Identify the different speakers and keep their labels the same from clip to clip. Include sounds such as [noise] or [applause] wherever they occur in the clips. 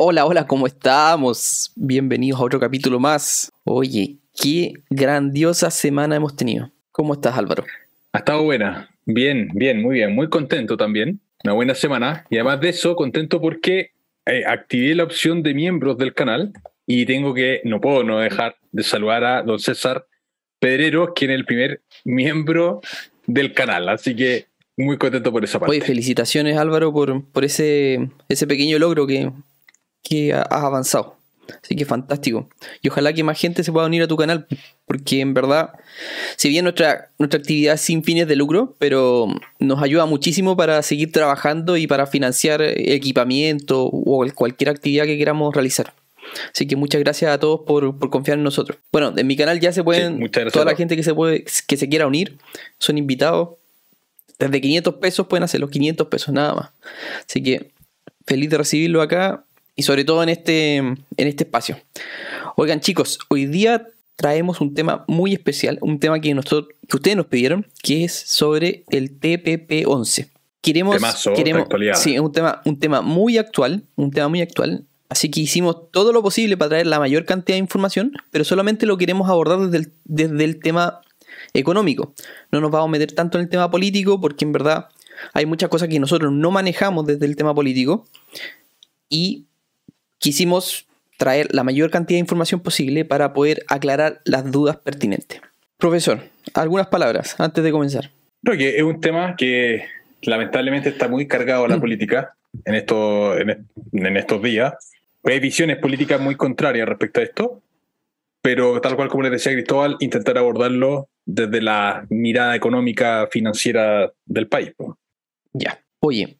Speaker 1: Hola, hola, ¿cómo estamos? Bienvenidos a otro capítulo más. Oye, qué grandiosa semana hemos tenido. ¿Cómo estás, Álvaro?
Speaker 2: Ha estado buena. Bien, bien, muy bien. Muy contento también. Una buena semana. Y además de eso, contento porque eh, activé la opción de miembros del canal y tengo que, no puedo no dejar de saludar a don César Pedrero, quien es el primer miembro del canal. Así que muy contento por esa parte.
Speaker 1: Oye, felicitaciones Álvaro por, por ese, ese pequeño logro que, que has avanzado. Así que fantástico. Y ojalá que más gente se pueda unir a tu canal, porque en verdad, si bien nuestra, nuestra actividad es sin fines de lucro, pero nos ayuda muchísimo para seguir trabajando y para financiar equipamiento o cualquier actividad que queramos realizar. Así que muchas gracias a todos por, confiar en nosotros. Bueno, en mi canal ya se pueden, toda la gente que se, puede, que se quiera unir, son invitados. Desde 500 pesos pueden hacer los 500 pesos, nada más. Así que feliz de recibirlo acá y sobre todo en este, en este espacio. Oigan chicos, hoy día traemos un tema muy especial, un tema que, nosotros, que ustedes nos pidieron, que es sobre el TPP-11. Queremos, queremos sí, es un tema, un tema muy actual, un tema muy actual. Así que hicimos todo lo posible para traer la mayor cantidad de información, pero solamente lo queremos abordar desde el, desde el tema económico. No nos vamos a meter tanto en el tema político porque en verdad hay muchas cosas que nosotros no manejamos desde el tema político y quisimos traer la mayor cantidad de información posible para poder aclarar las dudas pertinentes. Profesor, algunas palabras antes de comenzar.
Speaker 2: Creo que es un tema que lamentablemente está muy cargado a la mm. política en, esto, en, estos días. Hay visiones políticas muy contrarias respecto a esto, pero tal cual como le decía Cristóbal, intentar abordarlo desde la mirada económica financiera del país.
Speaker 1: Ya. Oye,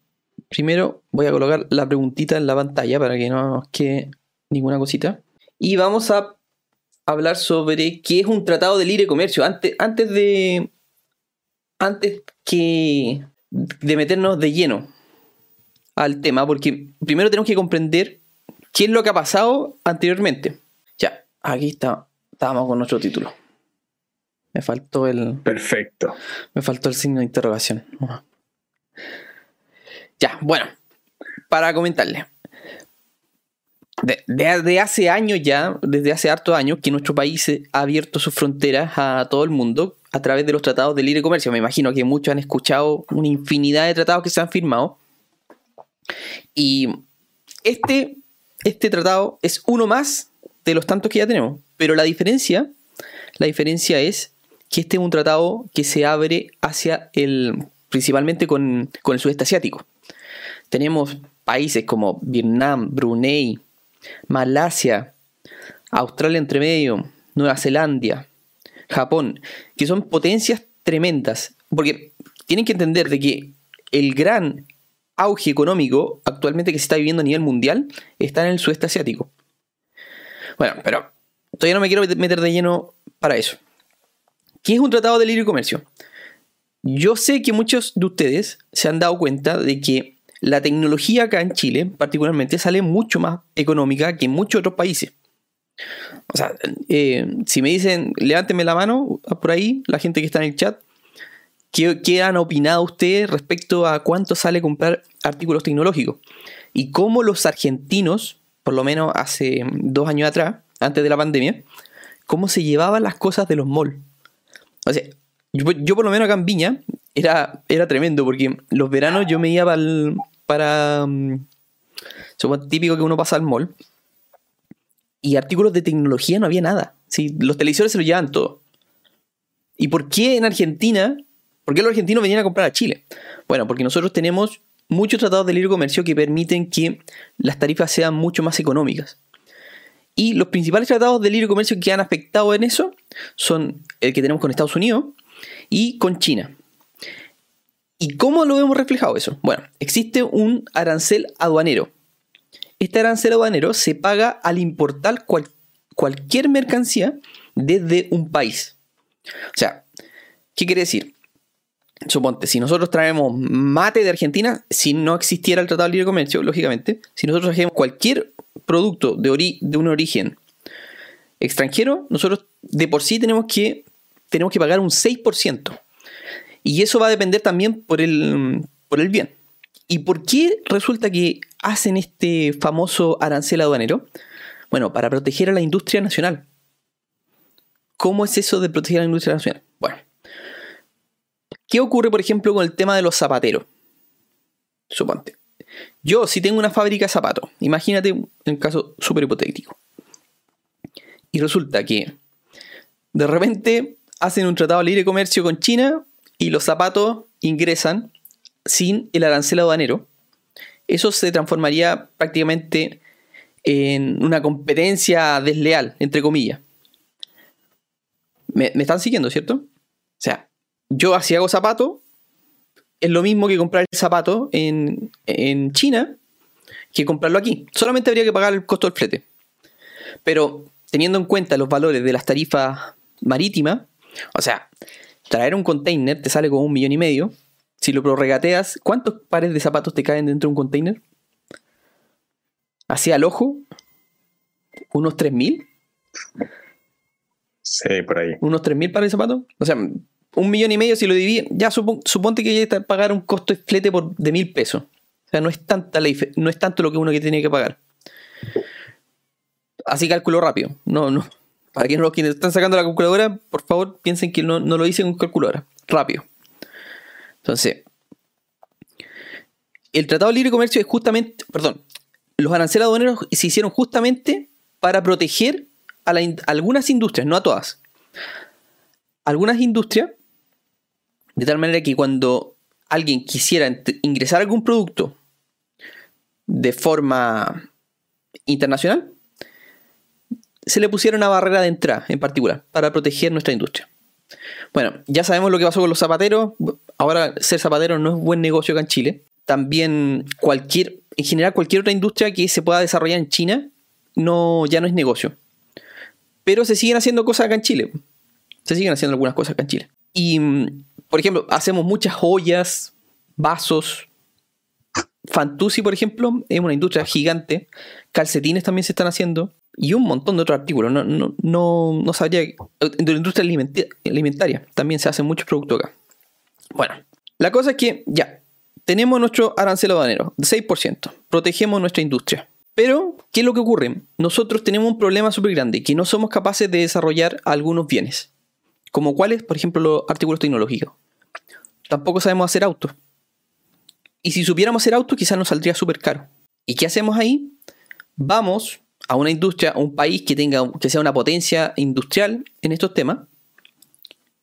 Speaker 1: Primero voy a colocar la preguntita en la pantalla para que no nos quede ninguna cosita. Y vamos a hablar sobre qué es un tratado de libre comercio. Antes, antes de. Antes que de meternos de lleno al tema, porque primero tenemos que comprender qué es lo que ha pasado anteriormente. Ya, aquí está. Estábamos con nuestro título. Me faltó el.
Speaker 2: Perfecto.
Speaker 1: Me faltó el signo de interrogación. Ya, bueno, para comentarle. Desde hace años ya, desde hace hartos años, que nuestro país ha abierto sus fronteras a todo el mundo a través de los tratados de libre comercio. Me imagino que muchos han escuchado una infinidad de tratados que se han firmado. Y este, este tratado es uno más de los tantos que ya tenemos. Pero la diferencia, la diferencia es que este es un tratado que se abre hacia el, principalmente con, con el sudeste asiático. Tenemos países como Vietnam, Brunei, Malasia, Australia entre medio, Nueva Zelanda, Japón, que son potencias tremendas. Porque tienen que entender de que el gran auge económico actualmente que se está viviendo a nivel mundial está en el sudeste asiático. Bueno, pero todavía no me quiero meter de lleno para eso. ¿Qué es un tratado de libre comercio? Yo sé que muchos de ustedes se han dado cuenta de que la tecnología acá en Chile, particularmente, sale mucho más económica que en muchos otros países. O sea, eh, si me dicen, levánteme la mano por ahí, la gente que está en el chat, ¿qué, han opinado ustedes respecto a cuánto sale comprar artículos tecnológicos? Y cómo los argentinos, por lo menos hace dos años atrás, antes de la pandemia, cómo se llevaban las cosas de los malls. O sea, yo, por lo menos acá en Viña, era, era tremendo porque los veranos yo me iba para, para um, típico que uno pasa al mall y artículos de tecnología no había nada. ¿sí? Los televisores se lo llevaban todo. ¿Y por qué en Argentina? ¿Por qué los argentinos venían a comprar a Chile? Bueno, porque nosotros tenemos muchos tratados de libre comercio que permiten que las tarifas sean mucho más económicas. Y los principales tratados de libre comercio que han afectado en eso son el que tenemos con Estados Unidos y con China. ¿Y cómo lo hemos reflejado eso? Bueno, existe un arancel aduanero. Este arancel aduanero se paga al importar cualquier mercancía desde un país. O sea, ¿qué quiere decir? Suponte, si nosotros traemos mate de Argentina, si no existiera el Tratado de Libre Comercio, lógicamente, si nosotros trajemos cualquier producto de, de un origen extranjero, nosotros de por sí tenemos que, tenemos que pagar un 6%. Y eso va a depender también por el, por el bien. ¿Y por qué resulta que hacen este famoso arancel aduanero? Bueno, para proteger a la industria nacional. ¿Cómo es eso de proteger a la industria nacional? Bueno, ¿qué ocurre, por ejemplo, con el tema de los zapateros? Suponte. Yo, si tengo una fábrica de zapatos, imagínate un caso súper hipotético. Y resulta que de repente hacen un tratado de libre comercio con China y los zapatos ingresan sin el arancel aduanero. Eso se transformaría prácticamente en una competencia desleal, entre comillas. Me, están siguiendo, ¿cierto? O sea, yo así hago zapatos, es lo mismo que comprar el zapato en, en China que comprarlo aquí. Solamente habría que pagar el costo del flete. Pero teniendo en cuenta los valores de las tarifas marítimas, o sea, traer un container te sale con un millón y medio. Si lo prorregateas, ¿cuántos pares de zapatos te caen dentro de un container? Así al ojo, unos 3.000.
Speaker 2: Sí, por ahí.
Speaker 1: Unos 3.000 pares de zapatos. O sea, un millón y medio si lo divides, ya suponte que hay que pagar un costo de flete por, de mil pesos. O sea, no es, tanta no es tanto lo que uno que tiene que pagar. Así cálculo rápido. No, no. Para quienes que están sacando la calculadora, por favor piensen que no, lo hice con calculadora. Rápido. Entonces, el Tratado de Libre Comercio es justamente, perdón, los aranceles aduaneros se hicieron justamente para proteger a, algunas industrias, no a todas. Algunas industrias, de tal manera que cuando alguien quisiera ingresar algún producto de forma internacional, se le pusiera una barrera de entrada en particular para proteger nuestra industria. Bueno, ya sabemos lo que pasó con los zapateros. Ahora ser zapatero no es buen negocio acá en Chile. También cualquier, en general cualquier otra industria que se pueda desarrollar en China no, ya no es negocio. Pero se siguen haciendo cosas acá en Chile. Se siguen haciendo algunas cosas acá en Chile. Y, por ejemplo, hacemos muchas joyas, vasos. Fantusi, por ejemplo, es una industria gigante. Calcetines también se están haciendo y un montón de otros artículos. No, no, no, no sabría. De la industria alimentaria también se hacen muchos productos acá. Bueno, la cosa es que ya, tenemos nuestro arancel aduanero de 6%, protegemos nuestra industria. Pero, ¿qué es lo que ocurre? Nosotros tenemos un problema súper grande, que no somos capaces de desarrollar algunos bienes. Como cuáles, por ejemplo, los artículos tecnológicos. Tampoco sabemos hacer autos. Y si supiéramos hacer autos, quizás nos saldría súper caro. ¿Y qué hacemos ahí? Vamos a una industria, a un país que tenga, que sea una potencia industrial en estos temas,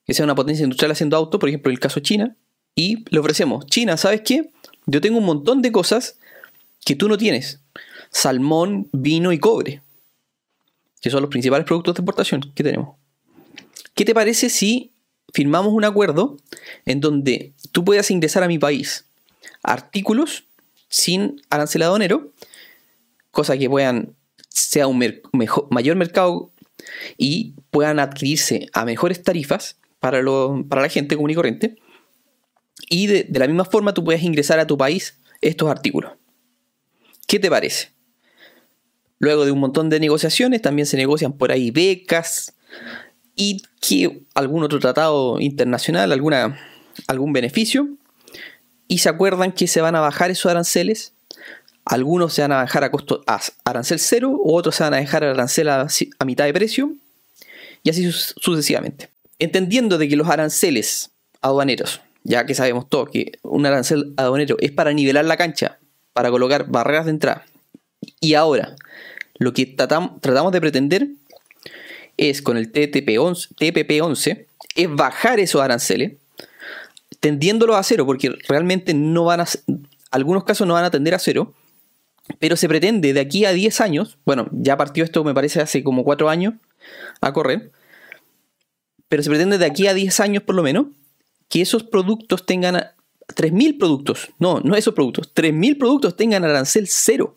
Speaker 1: que sea una potencia industrial haciendo autos, por ejemplo, el caso China, y le ofrecemos, China, ¿sabes qué? Yo tengo un montón de cosas que tú no tienes. Salmón, vino y cobre. Que son los principales productos de exportación que tenemos. ¿Qué te parece si firmamos un acuerdo en donde tú puedas ingresar a mi país artículos sin arancel aduanero, cosa que puedan sea un mayor mercado y puedan adquirirse a mejores tarifas para, para la gente común y corriente. Y de, la misma forma tú puedes ingresar a tu país estos artículos. ¿Qué te parece? Luego de un montón de negociaciones, también se negocian por ahí becas y que algún otro tratado internacional, alguna, algún beneficio. Y se acuerdan que se van a bajar esos aranceles algunos se van a dejar a costo a arancel cero, u otros se van a dejar arancel a, mitad de precio, y así sucesivamente. Entendiendo de que los aranceles aduaneros, ya que sabemos todo que un arancel aduanero es para nivelar la cancha, para colocar barreras de entrada, y ahora lo que tratamos de pretender es con el TTP-11, TPP-11 es bajar esos aranceles, tendiéndolos a cero, porque realmente no van a, algunos casos no van a tender a cero, pero se pretende de aquí a 10 años, bueno, ya partió esto me parece hace como 4 años a correr, pero se pretende de aquí a 10 años por lo menos que esos productos tengan 3.000 productos, no, no esos productos, 3.000 productos tengan arancel cero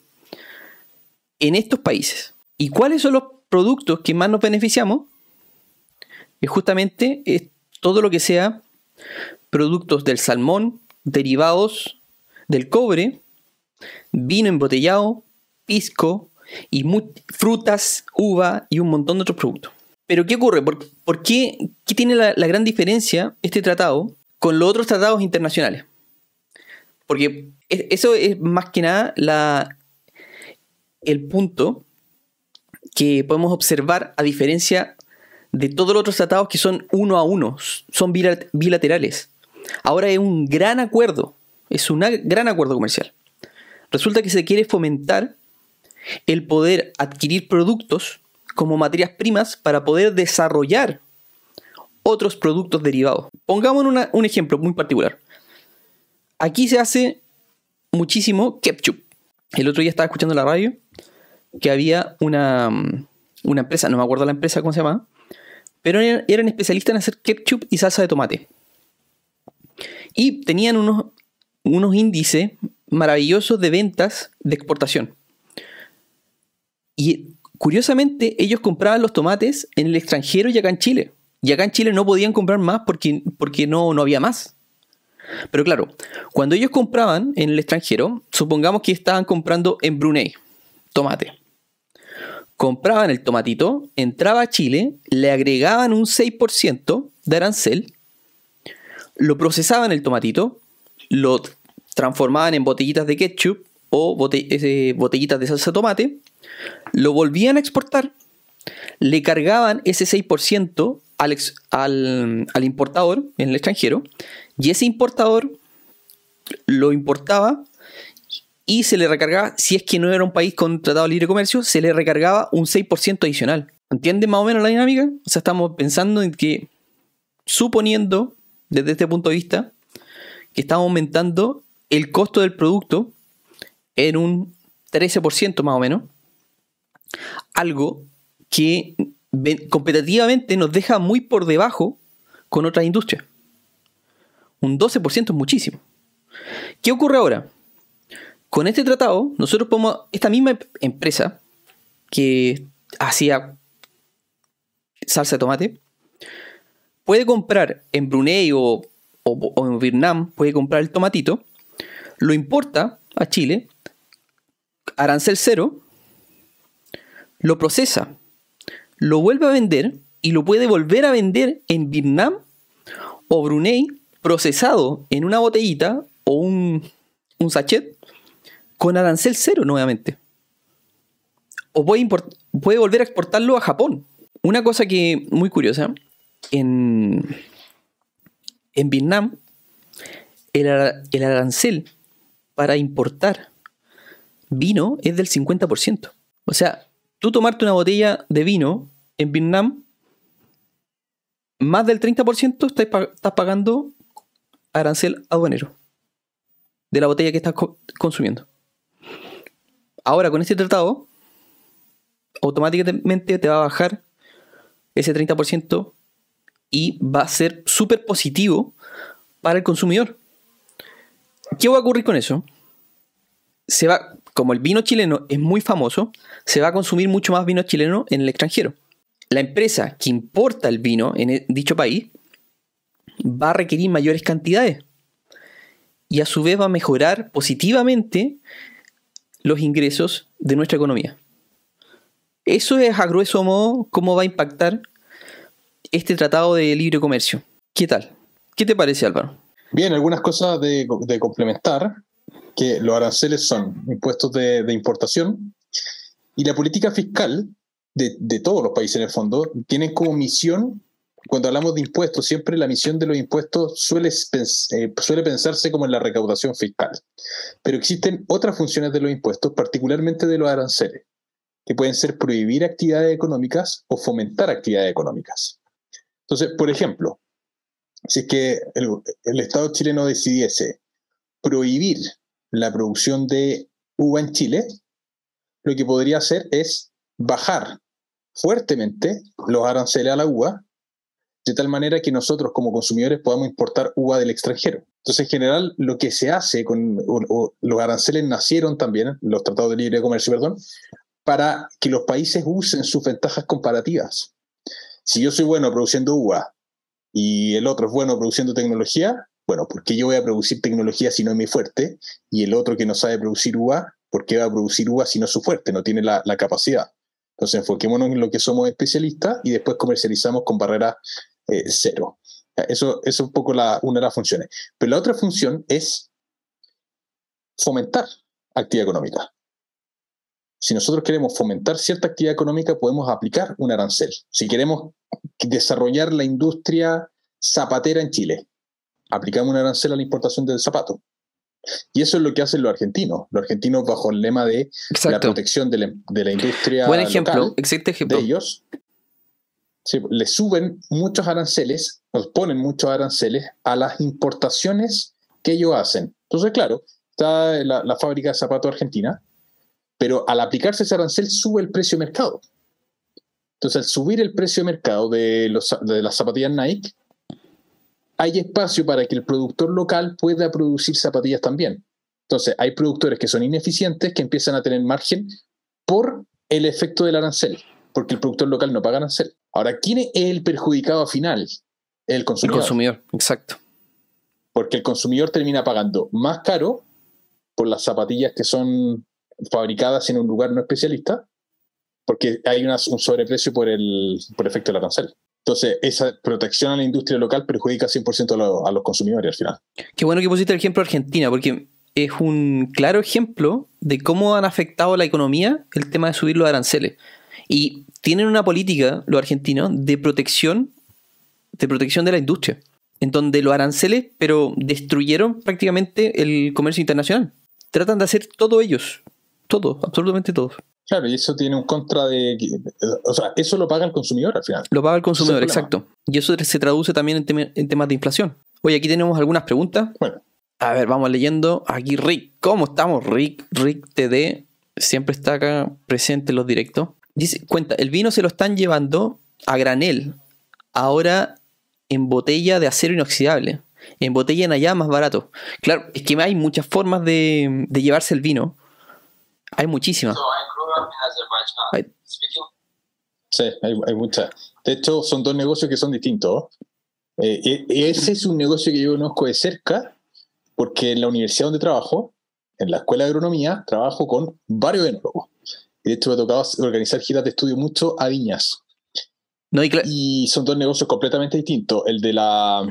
Speaker 1: en estos países. ¿Y cuáles son los productos que más nos beneficiamos? Es justamente todo lo que sea productos del salmón, derivados del cobre, vino embotellado, pisco y frutas, uva y un montón de otros productos. Pero ¿qué ocurre? ¿Por, qué, tiene la, gran diferencia este tratado con los otros tratados internacionales? Porque eso es más que nada el punto que podemos observar a diferencia de todos los otros tratados que son uno a uno, son bilaterales. Ahora es un gran acuerdo, es un gran acuerdo comercial. Resulta que se quiere fomentar el poder adquirir productos como materias primas para poder desarrollar otros productos derivados. Pongamos un ejemplo muy particular. Aquí se hace muchísimo ketchup. El otro día estaba escuchando la radio que había una, una empresa, no me acuerdo la empresa cómo se llama, pero eran especialistas en hacer ketchup y salsa de tomate. Y tenían unos, unos índices maravillosos de ventas de exportación. Y curiosamente, ellos compraban los tomates en el extranjero y acá en Chile. Y acá en Chile no podían comprar más porque, porque no, no había más. Pero claro, cuando ellos compraban en el extranjero, supongamos que estaban comprando en Brunei tomate. Compraban el tomatito, entraba a Chile, le agregaban un 6% de arancel, lo procesaban el tomatito, lo transformaban en botellitas de ketchup o botellitas de salsa de tomate, lo volvían a exportar, le cargaban ese 6% al, al, al importador en el extranjero y ese importador lo importaba y se le recargaba, si es que no era un país con tratado de libre comercio, se le recargaba un 6% adicional. ¿Entienden más o menos la dinámica? O sea, estamos pensando en que, suponiendo, desde este punto de vista, que estamos aumentando el costo del producto en un 13% más o menos, algo que competitivamente nos deja muy por debajo con otras industrias. Un 12% es muchísimo. ¿Qué ocurre ahora? Con este tratado, nosotros podemos, esta misma empresa que hacía salsa de tomate, puede comprar en Brunei o, o en Vietnam, puede comprar el tomatito, lo importa a Chile, arancel cero, lo procesa lo vuelve a vender y lo puede volver a vender en Vietnam o Brunei procesado en una botellita o un, sachet con arancel cero nuevamente. O puede, puede volver a exportarlo a Japón. Una cosa que muy curiosa, en, en Vietnam el, el arancel para importar vino es del 50%. O sea, tú tomarte una botella de vino en Vietnam, más del 30% estás, pagando arancel aduanero de la botella que estás consumiendo. Ahora, con este tratado, automáticamente te va a bajar ese 30% y va a ser súper positivo para el consumidor. ¿Qué va a ocurrir con eso? Se va, como el vino chileno es muy famoso, se va a consumir mucho más vino chileno en el extranjero. La empresa que importa el vino en e, dicho país va a requerir mayores cantidades y a su vez va a mejorar positivamente los ingresos de nuestra economía. Eso es a grueso modo cómo va a impactar este tratado de libre comercio. ¿Qué tal? ¿Qué te parece Álvaro?
Speaker 3: Bien, algunas cosas de, de complementar que los aranceles son impuestos de, importación y la política fiscal de, todos los países en el fondo tienen como misión, cuando hablamos de impuestos, siempre la misión de los impuestos suele, eh, suele pensarse como en la recaudación fiscal. Pero existen otras funciones de los impuestos, particularmente de los aranceles, que pueden ser prohibir actividades económicas o fomentar actividades económicas. Entonces, por ejemplo, si es que el, Estado chileno decidiese prohibir la producción de uva en Chile, lo que podría hacer es bajar fuertemente los aranceles a la uva, de tal manera que nosotros como consumidores podamos importar uva del extranjero. Entonces, en general, lo que se hace con los aranceles nacieron también, los tratados de libre comercio, perdón, para que los países usen sus ventajas comparativas. Si yo soy bueno produciendo uva y el otro es bueno produciendo tecnología, bueno, ¿por qué yo voy a producir tecnología si no es mi fuerte? Y el otro que no sabe producir uva, ¿por qué va a producir uva si no es su fuerte? No tiene la, capacidad. Entonces, enfoquémonos en lo que somos especialistas y después comercializamos con barrera eh, cero. Eso, es un poco la, una de las funciones. Pero la otra función es fomentar actividad económica. Si nosotros queremos fomentar cierta actividad económica, podemos aplicar un arancel. Si queremos desarrollar la industria zapatera en Chile, aplicamos un arancel a la importación del zapato. Y eso es lo que hacen los argentinos. Los argentinos, bajo el lema de la protección de la, industria
Speaker 1: Buen ejemplo, ejemplo.
Speaker 3: de ellos, le suben muchos aranceles, nos ponen muchos aranceles a las importaciones que ellos hacen. Entonces, claro, está la, fábrica de zapatos argentina, pero al aplicarse ese arancel sube el precio de mercado. Entonces, al subir el precio de mercado de, los, de las zapatillas Nike, hay espacio para que el productor local pueda producir zapatillas también. Entonces, hay productores que son ineficientes que empiezan a tener margen por el efecto del arancel, porque el productor local no paga arancel. Ahora, ¿quién es el perjudicado final? El consumidor.
Speaker 1: El consumidor, exacto.
Speaker 3: Porque el consumidor termina pagando más caro por las zapatillas que son fabricadas en un lugar no especialista, porque hay un sobreprecio por el, por efecto del arancel. Entonces, esa protección a la industria local perjudica 100% a, los consumidores al final.
Speaker 1: Qué bueno que pusiste el ejemplo de Argentina, porque es un claro ejemplo de cómo han afectado la economía el tema de subir los aranceles. Y tienen una política, los argentinos, de protección, de protección de la industria, en donde los aranceles, pero destruyeron prácticamente el comercio internacional. Tratan de hacer todo ellos, todo, absolutamente todo.
Speaker 3: Claro, y eso tiene un contra de... O sea, eso lo paga el consumidor al final.
Speaker 1: Lo paga el consumidor, exacto. Y eso se traduce también en, temas de inflación. Oye, aquí tenemos algunas preguntas. Bueno. A ver, vamos leyendo. Aquí Rick, ¿cómo estamos? Rick, Rick TD, siempre está acá presente en los directos. Dice, cuenta, el vino se lo están llevando a granel. Ahora en botella de acero inoxidable. En botella en allá más barato. Claro, es que hay muchas formas de, de llevarse el vino. Hay muchísimas.
Speaker 3: Sí, hay, muchas. De hecho, son dos negocios que son distintos. Eh, ese es un negocio que yo conozco de cerca, porque en la universidad donde trabajo, en la escuela de agronomía, trabajo con varios enólogos. Y de hecho me ha tocado organizar giras de estudio mucho a viñas. No, y, son dos negocios completamente distintos. El de la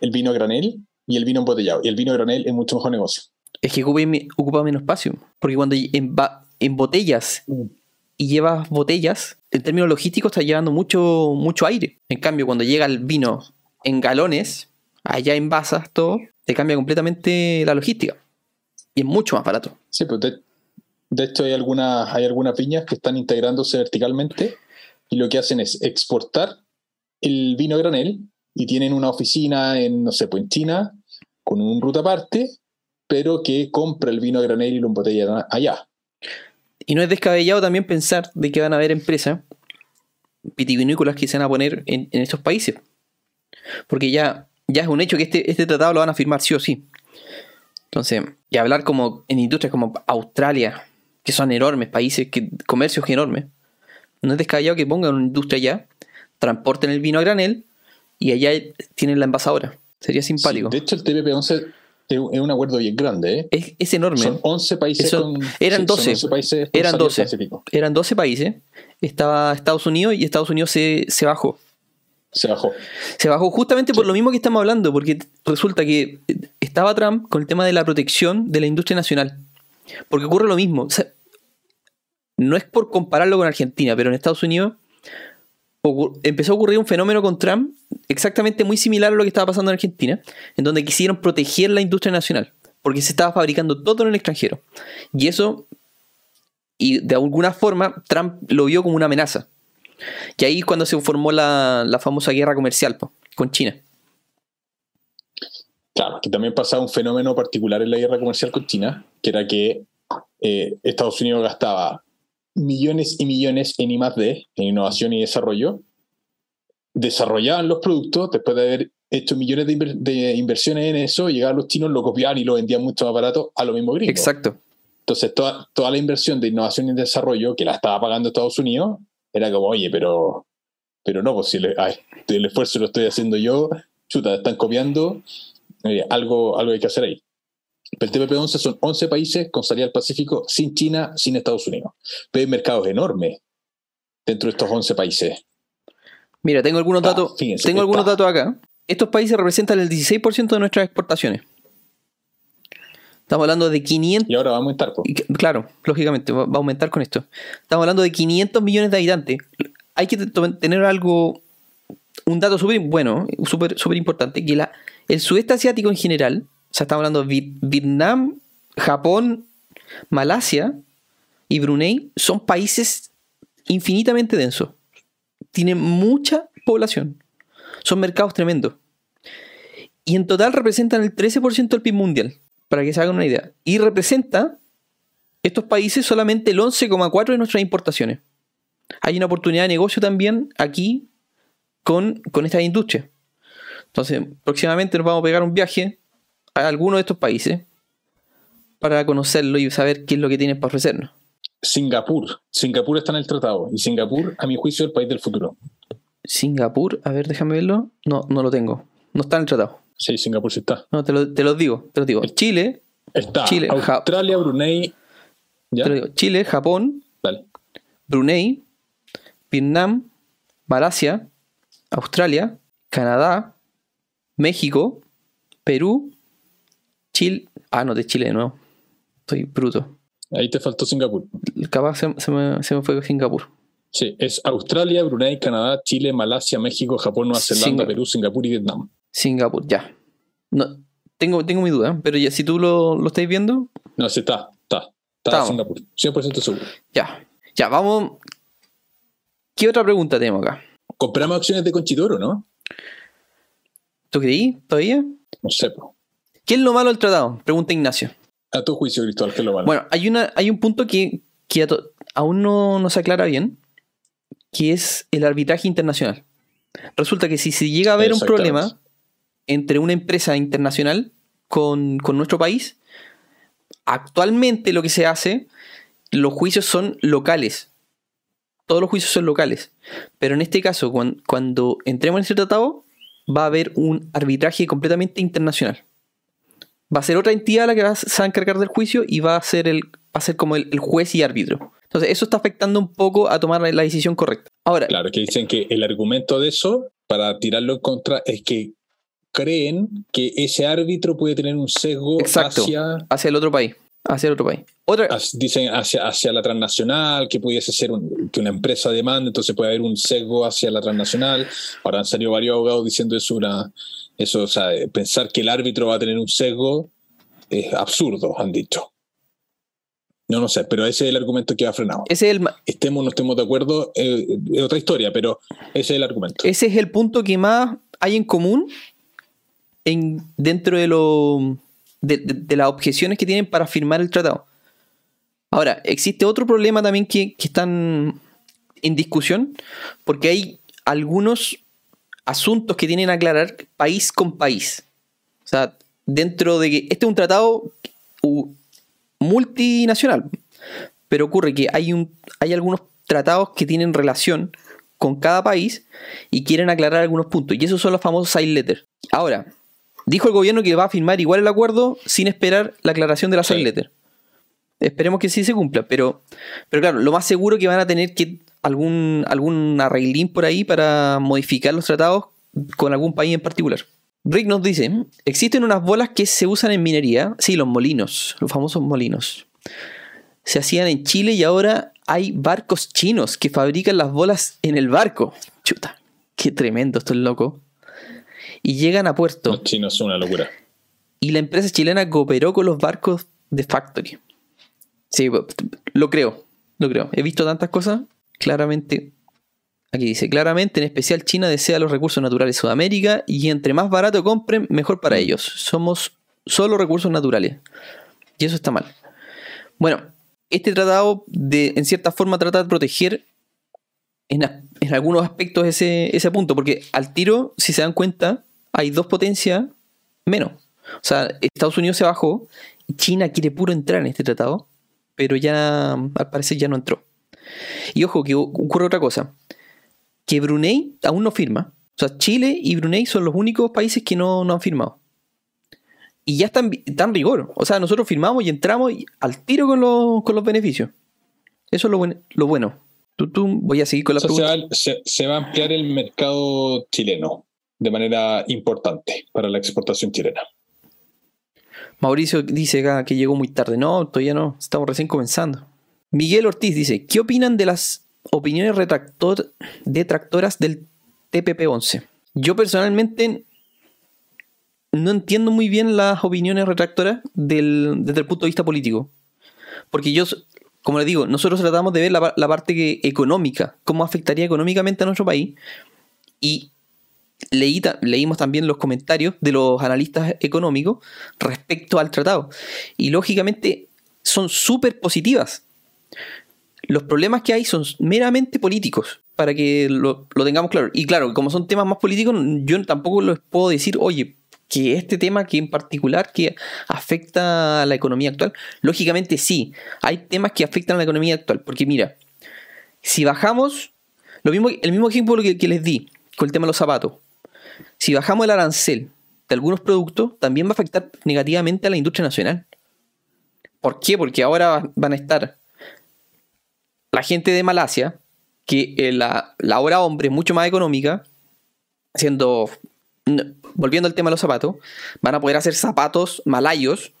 Speaker 3: el vino granel y el vino embotellado. Y el vino granel es mucho mejor negocio.
Speaker 1: Es que ocupa, menos espacio. Porque cuando en, en botellas mm y llevas botellas, en términos logísticos está llevando mucho, mucho aire. En cambio, cuando llega el vino en galones, allá en vasas, todo, te cambia completamente la logística. Y es mucho más barato.
Speaker 3: Sí, pues de, hecho hay algunas, hay algunas viñas que están integrándose verticalmente y lo que hacen es exportar el vino granel y tienen una oficina en, no sé, pues en China con un ruta aparte, pero que compra el vino granel y lo embotella allá.
Speaker 1: Y no es descabellado también pensar de que van a haber empresas vitivinícolas que se van a poner en, estos países. Porque ya, ya es un hecho que este, este tratado lo van a firmar sí o sí. Entonces, y hablar como en industrias como Australia, que son enormes países, que comercios enormes, no es descabellado que pongan una industria allá, transporten el vino a granel y allá tienen la envasadora. Sería simpático.
Speaker 3: de hecho, el TPP-11 es un acuerdo bien grande.
Speaker 1: ¿eh? Es, enorme.
Speaker 3: Son 11 países.
Speaker 1: eran 12. países eran 12. Eran 12 países. Estaba Estados Unidos y Estados Unidos se, bajó.
Speaker 3: Se bajó.
Speaker 1: Se bajó justamente por lo mismo que estamos hablando, porque resulta que estaba Trump con el tema de la protección de la industria nacional. Porque ocurre lo mismo. no es por compararlo con Argentina, pero en Estados Unidos empezó a ocurrir un fenómeno con Trump exactamente muy similar a lo que estaba pasando en Argentina, en donde quisieron proteger la industria nacional, porque se estaba fabricando todo en el extranjero. Y eso, y de alguna forma, Trump lo vio como una amenaza. Y ahí es cuando se formó la, famosa guerra comercial con China.
Speaker 3: Claro, que también pasaba un fenómeno particular en la guerra comercial con China, que era que eh, Estados Unidos gastaba millones y millones en I+.D., en innovación y desarrollo, desarrollaban los productos después de haber hecho millones de, inversiones en eso, llegaban los chinos, lo copiaban y lo vendían mucho más barato a lo mismo gringos.
Speaker 1: Exacto.
Speaker 3: Entonces, toda, toda la inversión de innovación y desarrollo que la estaba pagando Estados Unidos era como, oye, pero, pero no, pues si el esfuerzo lo estoy haciendo yo, chuta, están copiando, eh, algo, algo hay que hacer ahí. El TPP-11 son 11 países con salida al Pacífico sin China, sin Estados Unidos. Pero hay mercados enormes dentro de estos 11 países.
Speaker 1: Mira, tengo algunos datos, tengo algunos datos acá. Estos países representan el 16% de nuestras exportaciones. Estamos hablando de 500...
Speaker 3: Y ahora va a aumentar.
Speaker 1: Claro, lógicamente, va a aumentar con esto. Estamos hablando de 500 millones de habitantes. Hay que tener algo, un dato súper bueno, súper súper importante, que la, el sudeste asiático en general, o sea, estamos hablando de Vi- Vietnam, Japón, Malasia y Brunei, son países infinitamente densos. Tienen mucha población. Son mercados tremendos. Y en total representan el 13% del PIB mundial, para que se hagan una idea. Y representa estos países solamente el 11,4% de nuestras importaciones. Hay una oportunidad de negocio también aquí con, con estas industrias. Entonces, próximamente nos vamos a pegar un viaje a alguno de estos países para conocerlo y saber qué es lo que tienen para ofrecernos.
Speaker 3: Singapur. Singapur está en el tratado. Y Singapur, a mi juicio, es el país del futuro.
Speaker 1: Singapur, a ver, déjame verlo. No, no lo tengo. No está en el tratado.
Speaker 3: Sí, Singapur sí está.
Speaker 1: No, te lo, te los digo, te los digo. Chile,
Speaker 3: Está
Speaker 1: Chile,
Speaker 3: Australia, Brunei. ¿Ya?
Speaker 1: te lo digo. Chile, Japón,
Speaker 3: Dale.
Speaker 1: Brunei, Vietnam, Malasia, Australia, Canadá, México, Perú, Chile. Ah, no, de Chile de nuevo. Estoy bruto.
Speaker 3: Ahí te faltó Singapur.
Speaker 1: Capaz se, se me, se me fue Singapur.
Speaker 3: Sí, es Australia, Brunei, Canadá, Chile, Malasia, México, Japón, Nueva Zelanda,
Speaker 1: Singapur.
Speaker 3: Perú, Singapur y Vietnam.
Speaker 1: Singapur, ya. No, tengo, tengo mi duda, pero ya si tú lo, lo estáis viendo,
Speaker 3: No, sí está, está. Está
Speaker 1: Estamos.
Speaker 3: Singapur. 100% seguro.
Speaker 1: ya. Ya, vamos. ¿Qué otra pregunta tenemos acá?
Speaker 3: Compramos acciones de Conchitoro, ¿no?
Speaker 1: ¿Tú creí todavía?
Speaker 3: No sé, po.
Speaker 1: ¿Qué es lo malo del tratado? Pregunta Ignacio.
Speaker 3: A tu juicio, Cristóbal, que es lo malo.
Speaker 1: Bueno, hay, una, hay un punto que, que aún no, no se aclara bien, que es el arbitraje internacional. Resulta que si se llega a haber un problema entre una empresa internacional con, con nuestro país, actualmente lo que se hace, los juicios son locales. Todos los juicios son locales. Pero en este caso, cuan- cuando entremos en este tratado, va a haber un arbitraje completamente internacional va a ser otra entidad la que va a- se va a encargar del juicio y va a ser el va a ser como el, el juez y árbitro. Entonces, eso está afectando un poco a tomar la, decisión correcta. Ahora,
Speaker 3: Claro, que dicen que el argumento de eso, para tirarlo en contra, es que creen que ese árbitro puede tener un sesgo
Speaker 1: Exacto.
Speaker 3: hacia,
Speaker 1: hacia el otro país. Hacia el otro país. Otra,
Speaker 3: dicen hacia, hacia la transnacional, que pudiese ser un- que una empresa demanda, entonces puede haber un sesgo hacia la transnacional. Ahora han salido varios abogados diciendo eso, una, eso, o sea, eh, pensar que el árbitro va a tener un sesgo es absurdo, han dicho. No, no sé, pero ese es el argumento que ha frenado.
Speaker 1: ese, es el, ma-
Speaker 3: Estemos o no estemos de acuerdo, eh, es otra historia, pero ese es el argumento.
Speaker 1: ese es el punto que más hay en común en, dentro de, lo, de, de- de las objeciones que tienen para firmar el tratado. Ahora, existe otro problema también que, que están en discusión, porque hay algunos asuntos que tienen que aclarar país con país. O sea, dentro de que este es un tratado multinacional, pero ocurre que hay, un, hay algunos tratados que tienen relación con cada país y quieren aclarar algunos puntos, y esos son los famosos side letters. Ahora, dijo el gobierno que va a firmar igual el acuerdo sin esperar la aclaración de la
Speaker 3: Sí.
Speaker 1: side letter. Esperemos que sí se cumpla, pero, pero claro, lo más seguro que van a tener que algún, algún arreglín por ahí para modificar los tratados con algún país en particular. Rick nos dice, existen unas bolas que se usan en minería, sí, los molinos, los famosos molinos. Se hacían en Chile y ahora hay barcos chinos que fabrican las bolas en el barco. Chuta, qué tremendo esto es loco. Y llegan a puerto.
Speaker 3: Los chinos son una locura.
Speaker 1: Y la empresa chilena cooperó con los barcos de Factory. Sí, lo creo, lo creo. He visto tantas cosas. Claramente, aquí dice, claramente en especial China desea los recursos naturales de Sudamérica y entre más barato compren, mejor para ellos. Somos solo recursos naturales. Y eso está mal. Bueno, este tratado de, en cierta forma trata de proteger en, a- en algunos aspectos ese, ese punto, porque al tiro, si se dan cuenta, hay dos potencias menos. O sea, Estados Unidos se bajó y China quiere puro entrar en este tratado, pero ya al parecer ya no entró. Y ojo, que ocurre otra cosa, que Brunei aún no firma. O sea, Chile y Brunei son los únicos países que no, no han firmado. Y ya están, están en rigor. O sea, nosotros firmamos y entramos y al tiro con, los- con los beneficios. Eso es lo, buen- lo bueno. Tú, tú, voy a seguir con la
Speaker 3: O sea, se,
Speaker 1: pregunta.
Speaker 3: va, se- se va a ampliar el mercado chileno de manera importante para la exportación chilena.
Speaker 1: Mauricio dice acá que llegó muy tarde. No, todavía no, estamos recién comenzando. Miguel Ortiz dice, ¿qué opinan de las opiniones retractor, detractoras del TPP-11? Yo personalmente no entiendo muy bien las opiniones retractoras desde el punto de vista político. Porque yo, como les digo, nosotros tratamos de ver la, parte económica, cómo afectaría económicamente a nuestro país. Y leí, leímos también los comentarios de los analistas económicos respecto al tratado. Y lógicamente son súper positivas. Los problemas que hay son meramente políticos, para que lo, tengamos claro. Y claro, como son temas más políticos, yo tampoco les puedo decir, oye, que este tema que en particular que afecta a la economía actual, lógicamente sí, hay temas que afectan a la economía actual, porque mira, si bajamos, lo mismo, el mismo ejemplo que les di con el tema de los zapatos, si bajamos el arancel de algunos productos, también va a afectar negativamente a la industria nacional. ¿Por qué? Porque ahora van a estar la gente de Malasia, que eh, la, la hora hombre es mucho más económica, siendo volviendo al tema de los zapatos, van a poder hacer zapatos malayos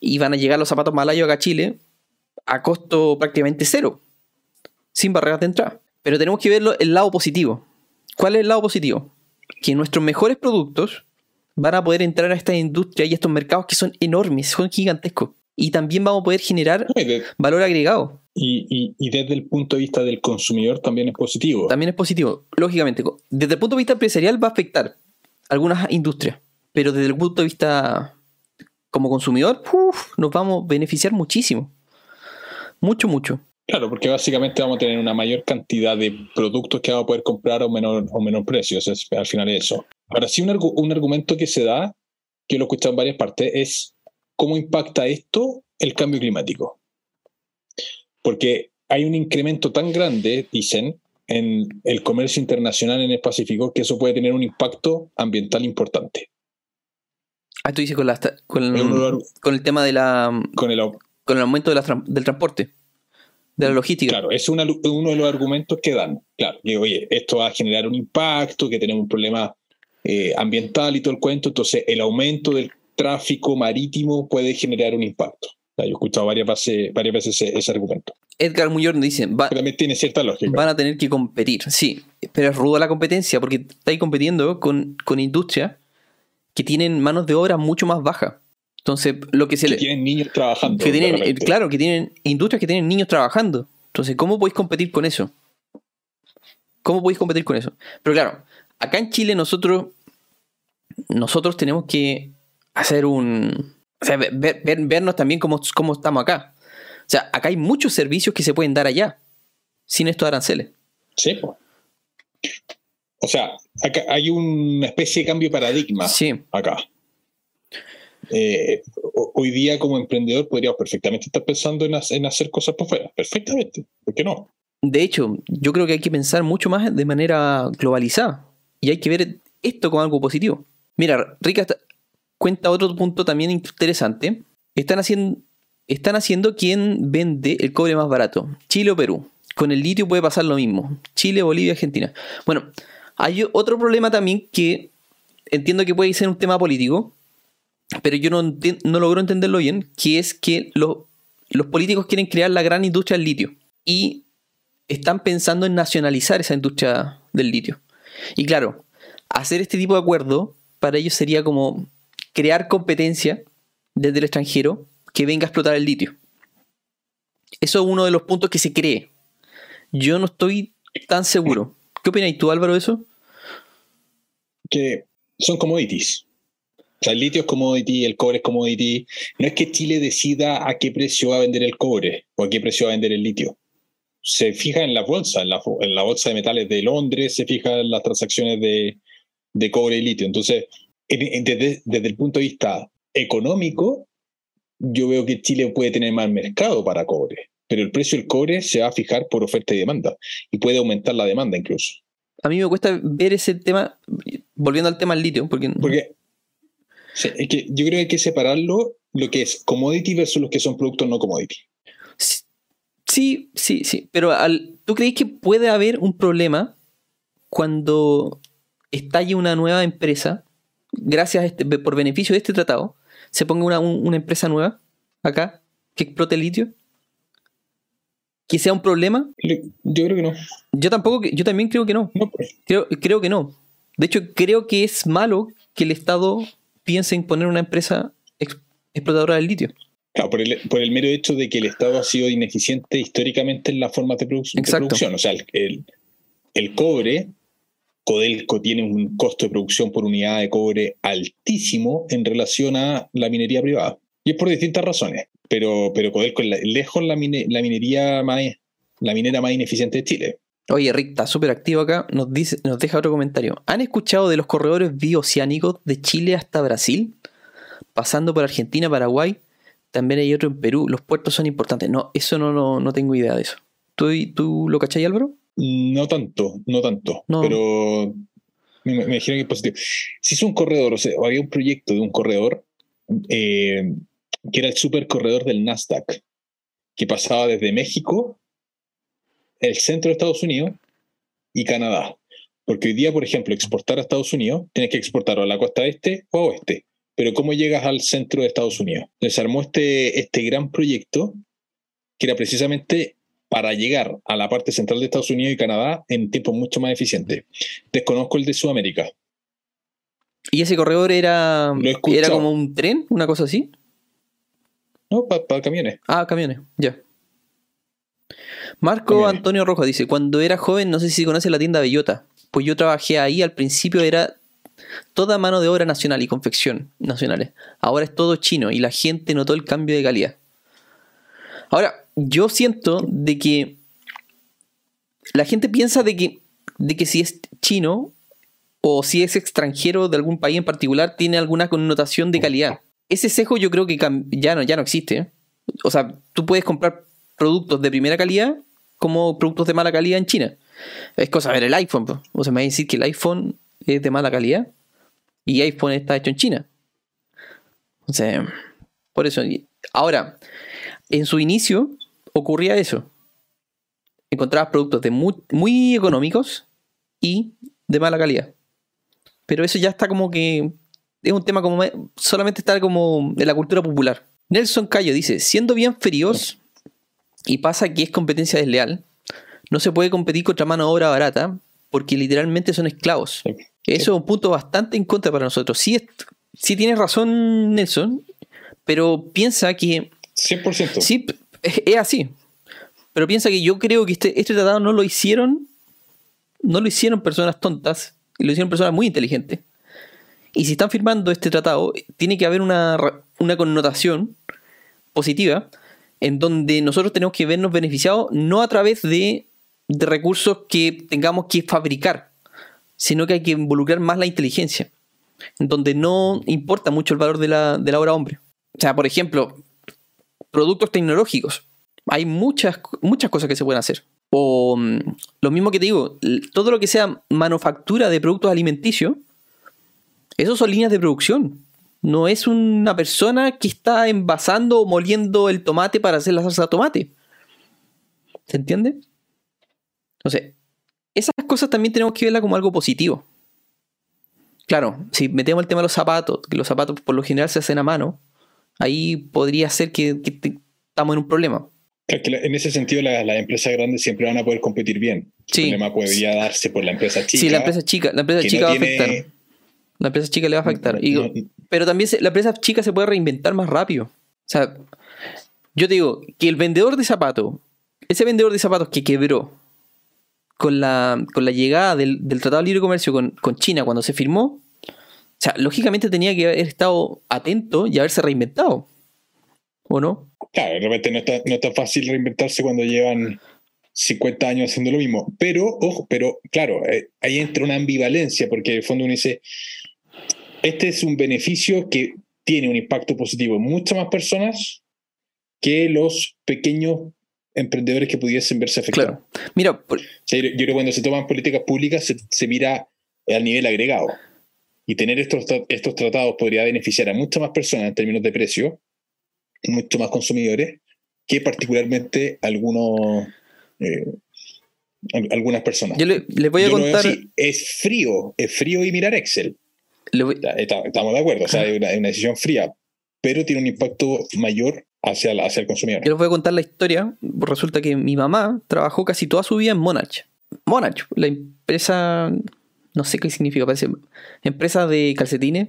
Speaker 1: y van a llegar los zapatos malayos acá a Chile a costo prácticamente cero, sin barreras de entrada. Pero tenemos que ver el lado positivo. ¿Cuál es el lado positivo? Que nuestros mejores productos van a poder entrar a esta industria y a estos mercados que son enormes, son gigantescos. Y también vamos a poder generar valor agregado.
Speaker 3: Y, y, desde el punto de vista del consumidor también es positivo.
Speaker 1: También es positivo, lógicamente. Desde el punto de vista empresarial va a afectar, algunas industrias. Pero desde el punto de vista como consumidor, nos vamos a beneficiar muchísimo. Mucho, mucho.
Speaker 3: Claro, porque básicamente vamos a tener una mayor cantidad de productos que vamos a poder comprar a un menor, o menor precio. Es, al final es eso. Ahora sí, un, un argumento que se da, que lo he escuchado en varias partes, es cómo impacta esto el cambio climático. Porque hay un incremento tan grande, dicen, en el comercio internacional en el Pacífico, que eso puede tener un impacto ambiental importante.
Speaker 1: Ah, tú dices con, la, con, el, tema de la.
Speaker 3: Con el,
Speaker 1: con el aumento del transporte, de la logística.
Speaker 3: Claro, es uno de los argumentos que dan. Claro, que oye, esto va a generar un impacto, que tenemos un problema eh, ambiental y todo el cuento, entonces el aumento del tráfico marítimo puede generar un impacto. Yo he escuchado varias veces, varias veces ese, argumento.
Speaker 1: Edgar Muñoz dice, va,
Speaker 3: también tiene cierta lógica.
Speaker 1: Van a tener que competir, sí, pero es ruda la competencia porque estáis compitiendo con, con industrias que tienen manos de obra mucho más bajas. Entonces, lo que se
Speaker 3: que tienen niños trabajando.
Speaker 1: Que tienen, eh, claro, que tienen industrias que tienen niños trabajando. Entonces, ¿cómo podéis competir con eso? ¿Cómo podéis competir con eso? Pero claro, acá en Chile nosotros, nosotros tenemos que hacer un, o sea, vernos también cómo, cómo estamos acá. O sea, acá hay muchos servicios que se pueden dar allá, sin estos aranceles.
Speaker 3: Sí, pues. O sea, acá hay una especie de cambio de paradigma
Speaker 1: sí.
Speaker 3: acá. Eh, hoy día como emprendedor podríamos perfectamente estar pensando en, en, hacer cosas por fuera. Perfectamente. ¿Por qué no?
Speaker 1: De hecho, yo creo que hay que pensar mucho más de manera globalizada. Y hay que ver esto como algo positivo. Mira, Rica cuenta otro punto también interesante. Están haciendo, están haciendo quien vende el cobre más barato, Chile o Perú. Con el litio puede pasar lo mismo, Chile, Bolivia, Argentina. Bueno, hay otro problema también que entiendo que puede ser un tema político, pero yo no, no logro entenderlo bien, que es que los políticos quieren crear la gran industria del litio y están pensando en nacionalizar esa industria del litio. Y claro, hacer este tipo de acuerdo para ellos sería como crear competencia desde el extranjero que venga a explotar el litio. Eso es uno de los puntos que se cree. Yo no estoy tan seguro. ¿Qué opinas tú, Álvaro, de eso?
Speaker 3: Que son commodities. O sea, el litio es commodity, el cobre es commodity. No es que Chile decida a qué precio va a vender el cobre o a qué precio va a vender el litio. Se fija en la bolsa, en la, bolsa de metales de Londres, se fija en las transacciones de, de cobre y litio. Entonces, desde, el punto de vista económico, yo veo que Chile puede tener más mercado para cobre, pero el precio del cobre se va a fijar por oferta y demanda y puede aumentar la demanda incluso.
Speaker 1: A mí me cuesta ver ese tema, volviendo al tema del litio, porque...
Speaker 3: porque es que yo creo que hay que separarlo lo que es commodity versus los que son productos no commodity.
Speaker 1: Sí, sí, sí, pero al, ¿tú crees que puede haber un problema cuando estalle una nueva empresa gracias este, por beneficio de este tratado, se ponga una, un- una empresa nueva acá que explote el litio? ¿Que sea un problema?
Speaker 3: Yo creo que no.
Speaker 1: Yo tampoco, yo también creo que no.
Speaker 3: No, pues,
Speaker 1: Creo, creo que no. De hecho, creo que es malo que el Estado piense en poner una empresa ex- explotadora del litio.
Speaker 3: Claro, por el, por el mero hecho de que el Estado ha sido ineficiente históricamente en las formas de, produ- de producción. O sea, el, el- el cobre, Codelco tiene un costo de producción por unidad de cobre altísimo en relación a la minería privada. Y es por distintas razones. Pero, pero Codelco es lejos la minería más, la minera más ineficiente de Chile.
Speaker 1: Oye, Rick está súper activo acá. Nos, dice, nos deja otro comentario. ¿Han escuchado de los corredores bioceánicos de Chile hasta Brasil? Pasando por Argentina, Paraguay. También hay otro en Perú. Los puertos son importantes. No, eso no, no, no tengo idea de eso. ¿Tú, tú lo cachai, Álvaro?
Speaker 3: No tanto, no tanto,
Speaker 1: No.
Speaker 3: pero me, me imagino que es positivo. Si es un corredor, o sea, había un proyecto de un corredor eh, que era el super corredor del Nasdaq, que pasaba desde México, el centro de Estados Unidos y Canadá. Porque hoy día, por ejemplo, exportar a Estados Unidos, tienes que exportar a la costa este o a oeste. Pero ¿cómo llegas al centro de Estados Unidos? Les armó este, este gran proyecto que era precisamente para llegar a la parte central de Estados Unidos y Canadá en tiempos mucho más eficientes. Desconozco el de Sudamérica.
Speaker 1: ¿Y ese corredor era, era como un tren? ¿Una cosa así?
Speaker 3: No, para camiones.
Speaker 1: Ah, camiones, ya. Marco
Speaker 3: Camiones.
Speaker 1: Antonio Rojas dice, cuando era joven, no sé si conoce la tienda Bellota, pues yo trabajé ahí, al principio era toda mano de obra nacional y confección nacionales. Ahora es todo chino y la gente notó el cambio de calidad. Ahora, yo siento de que la gente piensa de que, de que si es chino o si es extranjero de algún país en particular, tiene alguna connotación de calidad. Ese sesgo yo creo que ya no, ya no existe. O sea, tú puedes comprar productos de primera calidad como productos de mala calidad en China. Es cosa ver el iPhone. O sea, me va a decir que el iPhone es de mala calidad y iPhone está hecho en China. O sea, por eso. Ahora, en su inicio ocurría eso. Encontrabas productos de muy, muy económicos y de mala calidad. Pero eso ya está como que es un tema como me- solamente está como de la cultura popular. Nelson Cayo dice, siendo bien fríos y pasa que es competencia desleal, no se puede competir contra mano de obra barata porque literalmente son esclavos.
Speaker 3: Sí.
Speaker 1: Eso es un punto bastante en contra para nosotros. Sí, es- sí tienes razón, Nelson, pero piensa que
Speaker 3: 100%.
Speaker 1: Sí, [laughs] es, así. Pero piensa que yo creo que este, este tratado no lo hicieron. No lo hicieron personas tontas. Lo hicieron personas muy inteligentes. Y si están firmando este tratado, tiene que haber una, una connotación positiva en donde nosotros tenemos que vernos beneficiados no a través de, de recursos que tengamos que fabricar, sino que hay que involucrar más la inteligencia, en donde no importa mucho el valor de la, de la obra hombre. O sea, por ejemplo, productos tecnológicos. Hay muchas, muchas cosas que se pueden hacer. O mm, lo mismo que te digo, todo lo que sea manufactura de productos alimenticios, esos son líneas de producción. No es una persona que está envasando o moliendo el tomate para hacer la salsa de tomate. ¿Se entiende? Entonces, esas cosas también tenemos que verlas como algo positivo. Claro, si metemos el tema de los zapatos, que los zapatos por lo general se hacen a mano, ahí podría ser que, que te- estamos en un problema.
Speaker 3: Que en ese sentido, la- las empresas grandes siempre van a poder competir bien.
Speaker 1: Sí.
Speaker 3: El problema podría darse por la empresa chica.
Speaker 1: Sí, la empresa chica, la empresa chica
Speaker 3: no
Speaker 1: va a afectar. La empresa chica le va a afectar. Y-
Speaker 3: no-
Speaker 1: pero también se- la empresa chica se puede reinventar más rápido. O sea, yo te digo que el vendedor de zapatos, ese vendedor de zapatos que quebró con la, con la llegada del, del Tratado de Libre Comercio con, con China cuando se firmó, sea, lógicamente tenía que haber estado atento y haberse reinventado. ¿O no?
Speaker 3: Claro, de repente no está, no está fácil reinventarse cuando llevan 50 años haciendo lo mismo. Pero, ojo, pero claro, eh, ahí entra una ambivalencia, porque en el fondo uno dice, este es un beneficio que tiene un impacto positivo en muchas más personas que los pequeños emprendedores que pudiesen verse afectados.
Speaker 1: Claro. Mira, por-
Speaker 3: O sea, yo, yo creo que cuando se toman políticas públicas se, se mira al nivel agregado. Y tener estos, estos tratados podría beneficiar a muchas más personas en términos de precio, mucho más consumidores, que particularmente algunos, eh, al- algunas personas.
Speaker 1: yo le- les voy a
Speaker 3: Yo
Speaker 1: contar.
Speaker 3: así, es frío, es frío y mirar Excel.
Speaker 1: voy-
Speaker 3: estamos de acuerdo, o sea, [laughs] es una, una decisión fría. pero tiene un impacto mayor hacia, la- hacia el consumidor.
Speaker 1: Yo les voy a contar la historia. Resulta que mi mamá trabajó casi toda su vida en Monarch. Monarch, la empresa, no sé qué significa, parece empresa de calcetines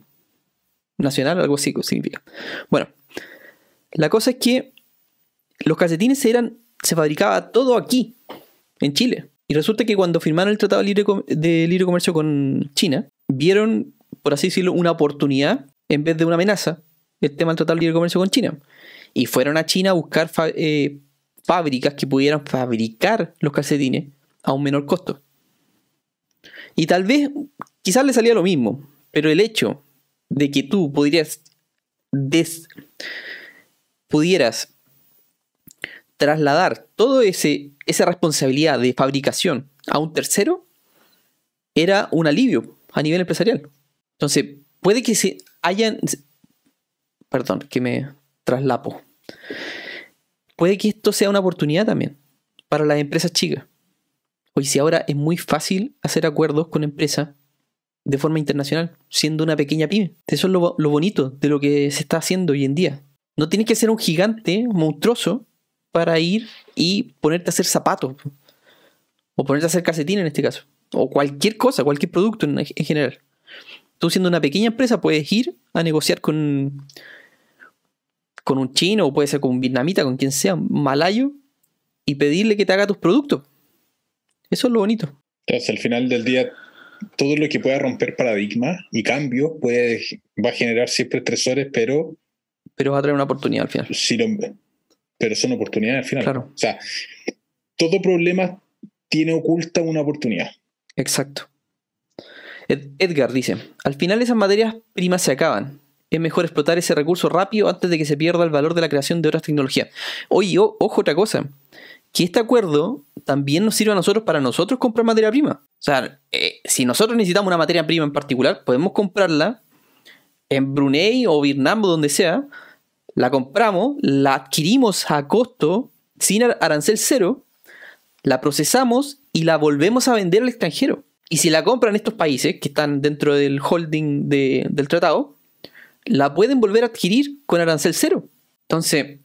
Speaker 1: nacional, algo así significa. Bueno, la cosa es que los calcetines eran, se fabricaba todo aquí, en Chile. Y resulta que cuando firmaron el Tratado de Libre, Comercio con China, vieron, por así decirlo, una oportunidad en vez de una amenaza, el tema del Tratado de Libre Comercio con China. Y fueron a China a buscar eh, fábricas que pudieran fabricar los calcetines a un menor costo. Y tal vez, quizás le salía lo mismo, pero el hecho de que tú des- pudieras trasladar toda esa responsabilidad de fabricación a un tercero era un alivio a nivel empresarial. Entonces, puede que se hayan... Perdón, que me traslapo. Puede que esto sea una oportunidad también para las empresas chicas. Hoy si ahora es muy fácil hacer acuerdos con empresas de forma internacional, siendo una pequeña pyme. Eso es lo, bonito de lo que se está haciendo hoy en día. No tienes que ser un gigante monstruoso para ir y ponerte a hacer zapatos. O ponerte a hacer calcetín en este caso. O cualquier cosa, cualquier producto en, en general. Tú siendo una pequeña empresa puedes ir a negociar con, con un chino o puede ser con un vietnamita, con quien sea, malayo, y pedirle que te haga tus productos. Eso es lo bonito.
Speaker 3: Entonces, al final del día, todo lo que pueda romper paradigmas y cambios puede, va a generar siempre estresores, pero,
Speaker 1: Pero va a traer una oportunidad al final.
Speaker 3: si lo- pero son oportunidades al final.
Speaker 1: Claro.
Speaker 3: O sea, todo problema tiene oculta una oportunidad.
Speaker 1: Exacto. Ed- Edgar dice, al final esas materias primas se acaban. Es mejor explotar ese recurso rápido antes de que se pierda el valor de la creación de otras tecnologías. Oye, o- ojo otra cosa, que este acuerdo también nos sirve a nosotros para nosotros comprar materia prima. O sea, eh, si nosotros necesitamos una materia prima en particular, podemos comprarla en Brunei o Vietnam o donde sea, la compramos, la adquirimos a costo, sin ar- arancel cero, la procesamos y la volvemos a vender al extranjero. Y si la compran estos países que están dentro del holding de- del tratado, la pueden volver a adquirir con arancel cero. Entonces,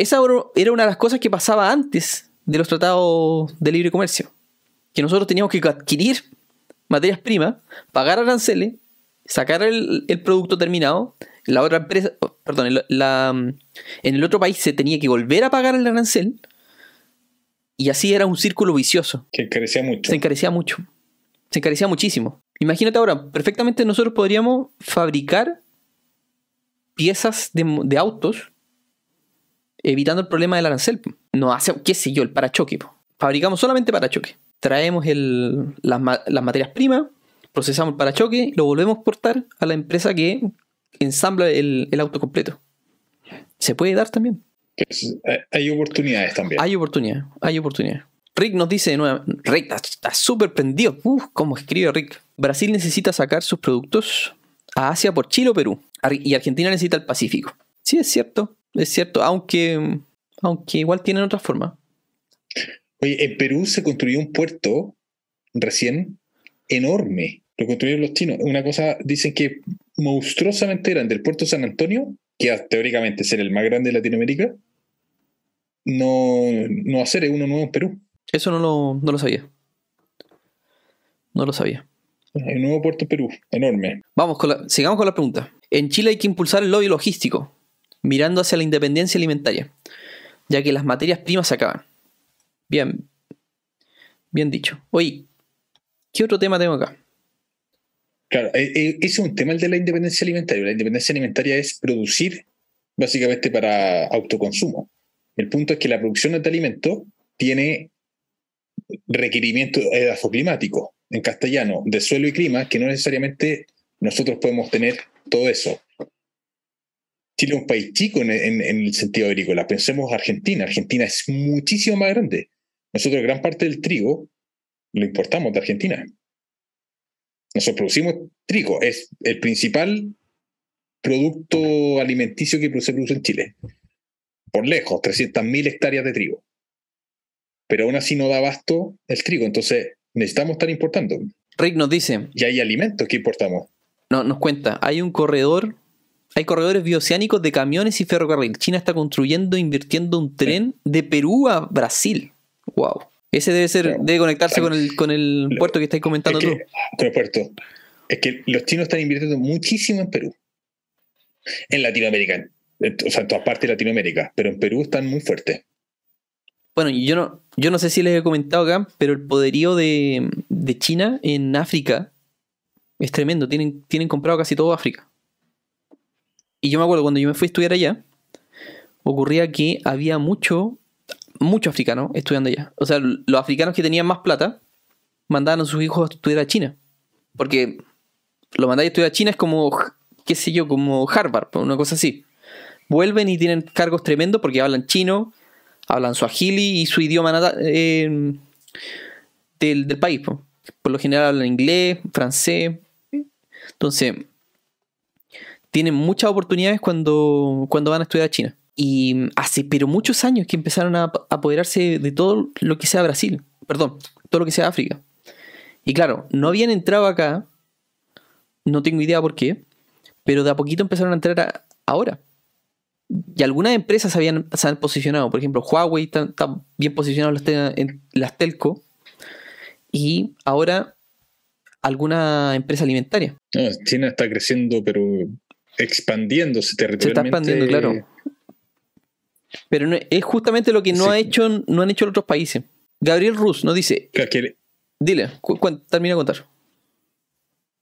Speaker 1: esa era una de las cosas que pasaba antes de los tratados de libre comercio. Que nosotros teníamos que adquirir materias primas, pagar aranceles, sacar el, el producto terminado. La otra empresa, oh, perdón, la- en el otro país se tenía que volver a pagar el arancel. Y así era un círculo vicioso.
Speaker 3: Que encarecía mucho.
Speaker 1: Se encarecía mucho. Se encarecía muchísimo. Imagínate ahora, perfectamente nosotros podríamos fabricar piezas de, de autos evitando el problema del arancel. No hace, qué sé yo, el parachoque. po. Fabricamos solamente parachoque. Traemos el- las, ma- las materias primas, procesamos el parachoque, lo volvemos a exportar a la empresa que ensambla el, el auto completo. Se puede dar también.
Speaker 3: Entonces, hay- oportunidades también.
Speaker 1: Hay oportunidad, hay oportunidad. Rick nos dice de nuevo, Rick está- súper prendido. Uf, ¿cómo escribe Rick? Brasil necesita sacar sus productos a Asia por Chile o Perú. Y Argentina necesita el Pacífico. Sí, es cierto, es cierto, aunque, aunque igual tienen otra forma.
Speaker 3: Oye, en Perú se construyó un puerto recién enorme. Lo construyeron los chinos. Una cosa, dicen que monstruosamente grande. El puerto San Antonio, que teóricamente ser el más grande de Latinoamérica, no, no es uno nuevo en Perú.
Speaker 1: Eso no lo, no lo sabía. No lo sabía.
Speaker 3: Un nuevo puerto en Perú, enorme.
Speaker 1: Vamos con la, sigamos con la pregunta. En Chile hay que impulsar el lobby logístico, mirando hacia la independencia alimentaria, ya que las materias primas se acaban. Bien, bien dicho. Oye, ¿qué otro tema tengo acá?
Speaker 3: Claro, eh, eh, ese es un tema el de la independencia alimentaria. La independencia alimentaria es producir básicamente para autoconsumo. El punto es que la producción de alimentos tiene requerimientos edafoclimáticos, en castellano, de suelo y clima, que no necesariamente nosotros podemos tener todo eso. Chile es un país chico en, en- en el sentido agrícola. Pensemos Argentina. Argentina es muchísimo más grande. Nosotros gran parte del trigo lo importamos de Argentina. Nosotros producimos trigo, es el principal producto alimenticio que se produce en Chile. Por lejos, 300.000 hectáreas de trigo. Pero aún así no da abasto el trigo, entonces necesitamos estar importando.
Speaker 1: Rick nos dice,
Speaker 3: Y hay alimentos que importamos.
Speaker 1: no, nos cuenta, hay un corredor Hay corredores bioceánicos de camiones y ferrocarril. China está construyendo e invirtiendo un tren de Perú a Brasil. Wow. Ese debe ser, debe conectarse con el, con el puerto que estáis comentando
Speaker 3: Es
Speaker 1: tú.
Speaker 3: que, con el puerto. Es que los chinos están invirtiendo muchísimo en Perú. En Latinoamérica. O sea, en todas partes de Latinoamérica. Pero en Perú están muy fuertes.
Speaker 1: Bueno, yo no, yo no sé si les he comentado acá, pero el poderío de, de China en África es tremendo. Tienen, tienen comprado casi todo África. Y yo me acuerdo cuando yo me fui a estudiar allá, ocurría que había mucho, mucho africano estudiando allá. O sea, los africanos que tenían más plata mandaban a sus hijos a estudiar a China. Porque lo mandáis a estudiar a China es como, qué sé yo, como Harvard, una cosa así. Vuelven y tienen cargos tremendos porque hablan chino, hablan suajili y su idioma nata- eh, del, del país. po. Por lo general hablan inglés, francés. Entonces, tienen muchas oportunidades cuando, cuando van a estudiar a China. Y hace pero muchos años que empezaron a ap- apoderarse de todo lo que sea Brasil. Perdón, todo lo que sea África. Y claro, no habían entrado acá. No tengo idea por qué. Pero de a poquito empezaron a entrar a- ahora. Y algunas empresas habían, se han posicionado. Por ejemplo, Huawei está, bien posicionado en las, telco. Y ahora alguna empresa alimentaria.
Speaker 3: China está creciendo, pero expandiéndose
Speaker 1: Se está
Speaker 3: territorialmente.
Speaker 1: expandiendo, claro. Pero no- es justamente lo que no,
Speaker 3: Sí.
Speaker 1: ha hecho, no han hecho los otros países. Gabriel Rus nos dice,
Speaker 3: que,
Speaker 1: dile, cu- cu- termina de contar.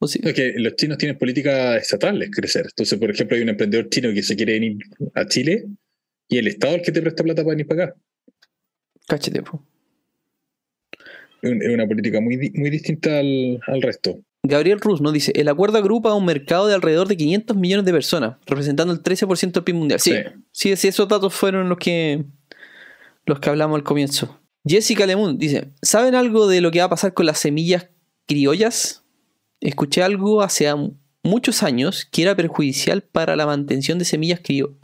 Speaker 1: O sí.
Speaker 3: es que los chinos tienen políticas estatales crecer. Entonces, por ejemplo, hay un emprendedor chino que se quiere venir a Chile y el Estado es el que te presta plata para venir para acá.
Speaker 1: Cáchate, po.
Speaker 3: Es un- es una política muy, muy distinta al, al resto.
Speaker 1: Gabriel Rus nos dice, el acuerdo agrupa a un mercado de alrededor de 500 millones de personas, representando el 13% del PIB mundial. Sí,
Speaker 3: Sí.
Speaker 1: sí, esos datos fueron los que, los que hablamos al comienzo. Jessica Lemun dice, ¿saben algo de lo que va a pasar con las semillas criollas? Escuché algo hace muchos años que era perjudicial para la mantención de semillas crio-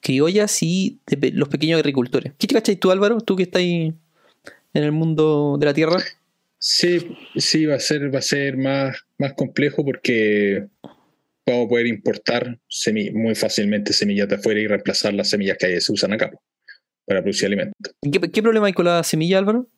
Speaker 1: criollas y de pe- los pequeños agricultores. ¿Qué te cachai tú, Álvaro? Tú que estás ahí en el mundo de la tierra.
Speaker 3: Sí, sí, va a ser, va a ser más, más complejo porque vamos a poder importar semi- muy fácilmente semillas de afuera y reemplazar las semillas que se usan acá para producir alimentos.
Speaker 1: ¿Qué, qué problema hay con la semilla, Álvaro?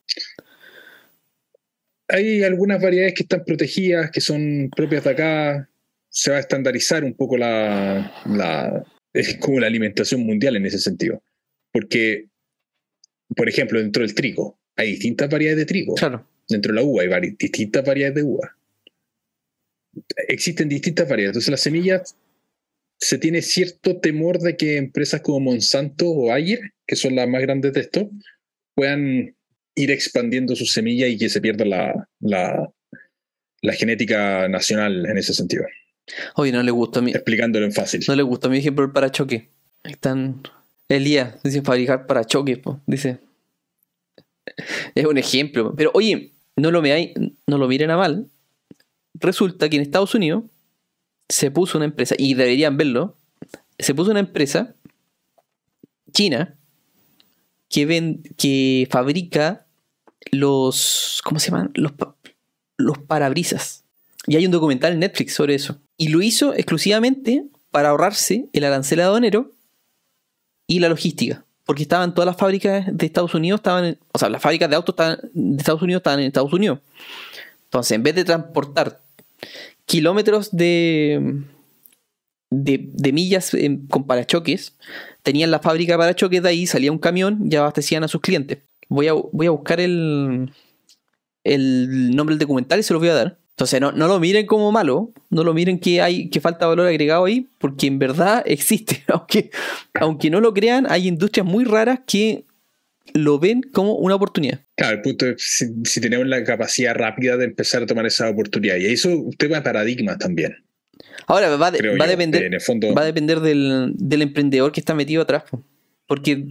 Speaker 3: Hay algunas variedades que están protegidas, que son propias de acá. Se va a estandarizar un poco la, la es como la alimentación mundial en ese sentido. Porque, por ejemplo, dentro del trigo, hay distintas variedades de trigo.
Speaker 1: Claro.
Speaker 3: Dentro de la uva hay vari- distintas variedades de uva. Existen distintas variedades. Entonces las semillas se tiene cierto temor de que empresas como Monsanto o Bayer, que son las más grandes de esto, puedan ir expandiendo sus semillas y que se pierda la, la, la genética nacional en ese sentido.
Speaker 1: Oye, no le gusta a mí.
Speaker 3: Explicándolo en fácil.
Speaker 1: No le gusta mi ejemplo el parachoque. Están. Elías dice fabricar parachoques, po, dice. Es un ejemplo. Pero oye, no lo veáis, no lo miren a mal. Resulta que en Estados Unidos se puso una empresa, y deberían verlo, se puso una empresa china que que fabrica los. ¿Cómo se llaman? Los parabrisas. Y hay un documental en Netflix sobre eso. Y lo hizo exclusivamente para ahorrarse el arancel aduanero y la logística. Porque estaban todas las fábricas de Estados Unidos, estaban o sea, las fábricas de autos de Estados Unidos estaban en Estados Unidos. Entonces, en vez de transportar kilómetros de, de, millas en- con parachoques, tenían la fábrica de parachoques de ahí, salía un camión y abastecían a sus clientes. Voy a, voy a buscar el, el nombre del documental y se los voy a dar. Entonces, no, no lo miren como malo, no lo miren que hay que falta valor agregado ahí, porque en verdad [laughs] existe. Aunque, aunque no lo crean, hay industrias muy raras que lo ven como una oportunidad.
Speaker 3: Claro, el punto es si, si tenemos la capacidad rápida de empezar a tomar esa oportunidad. Y eso usted va a paradigmas también.
Speaker 1: Ahora va, de- va a
Speaker 3: yo.
Speaker 1: depender,
Speaker 3: En el fondo,
Speaker 1: va a depender del, del emprendedor que está metido atrás. po. Porque,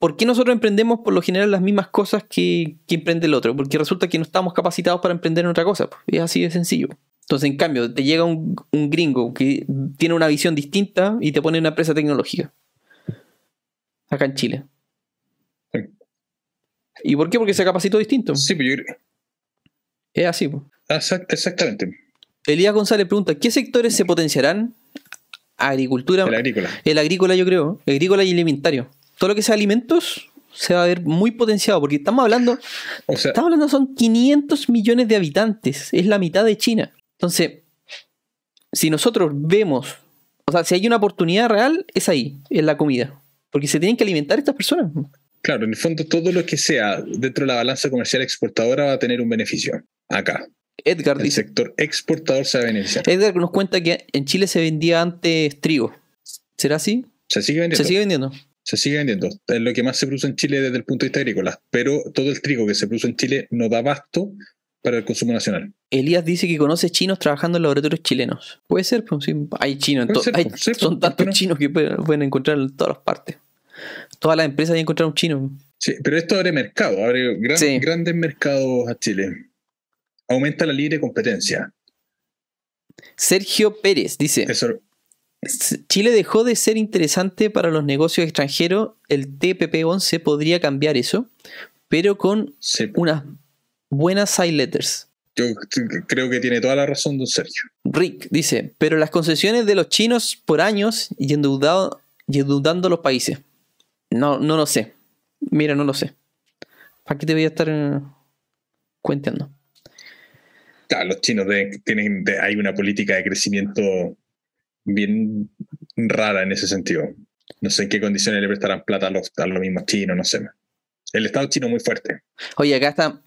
Speaker 1: ¿por qué nosotros emprendemos por lo general las mismas cosas que, que emprende el otro? Porque resulta que no estamos capacitados para emprender en otra cosa. po. Es así de sencillo. Entonces, en cambio, te llega un, un gringo que tiene una visión distinta y te pone una empresa tecnológica. Acá en Chile.
Speaker 3: Sí.
Speaker 1: ¿Y por qué? Porque se capacitó distinto.
Speaker 3: sí, pues yo creo-
Speaker 1: Es así.
Speaker 3: Exact- exactamente.
Speaker 1: Elías González pregunta, ¿qué sectores se potenciarán agricultura.
Speaker 3: El agrícola.
Speaker 1: El agrícola, yo creo. El agrícola y alimentario. Todo lo que sea alimentos se va a ver muy potenciado porque estamos hablando,
Speaker 3: O sea,
Speaker 1: estamos hablando son 500 millones de habitantes, es la mitad de China. Entonces, si nosotros vemos, o sea, si hay una oportunidad real, es ahí, en la comida, porque se tienen que alimentar estas personas.
Speaker 3: claro, en el fondo todo lo que sea dentro de la balanza comercial exportadora va a tener un beneficio. Acá.
Speaker 1: Edgar
Speaker 3: El
Speaker 1: dice,
Speaker 3: sector exportador se va a beneficiar.
Speaker 1: Edgar nos cuenta que en Chile se vendía antes trigo. ¿Será así?
Speaker 3: Se sigue vendiendo.
Speaker 1: Se sigue vendiendo.
Speaker 3: Se sigue vendiendo. Es lo que más se produce en Chile desde el punto de vista agrícola. Pero todo el trigo que se produce en Chile no da abasto para el consumo nacional.
Speaker 1: Elías dice que conoce chinos trabajando en laboratorios chilenos. Puede ser, pues sí, hay chinos.
Speaker 3: ser,
Speaker 1: hay-
Speaker 3: pues,
Speaker 1: son
Speaker 3: pues,
Speaker 1: tantos chinos que pueden, pueden encontrar en todas las partes. Todas las empresas han encontrar un chino.
Speaker 3: Sí, pero esto abre mercado, abre gran-
Speaker 1: Sí.
Speaker 3: grandes mercados a Chile. Aumenta la libre competencia.
Speaker 1: Sergio Pérez dice:
Speaker 3: Eso,
Speaker 1: "S- Chile dejó de ser interesante para los negocios extranjeros. El TPP-11 podría cambiar eso, pero con
Speaker 3: sí,
Speaker 1: unas buenas side letters.
Speaker 3: yo creo que tiene toda la razón don Sergio.
Speaker 1: Rick dice, pero las concesiones de los chinos por años y, endeudado, y endeudando a los países. No, no lo sé. Mira, no lo sé. ¿Para qué te voy a estar eh, cuenteando?
Speaker 3: Claro, los chinos de- tienen, de- hay una política de crecimiento bien rara en ese sentido. No sé en qué condiciones le prestarán plata a los, a los mismos chinos, no sé. El Estado chino es muy fuerte.
Speaker 1: Oye, acá está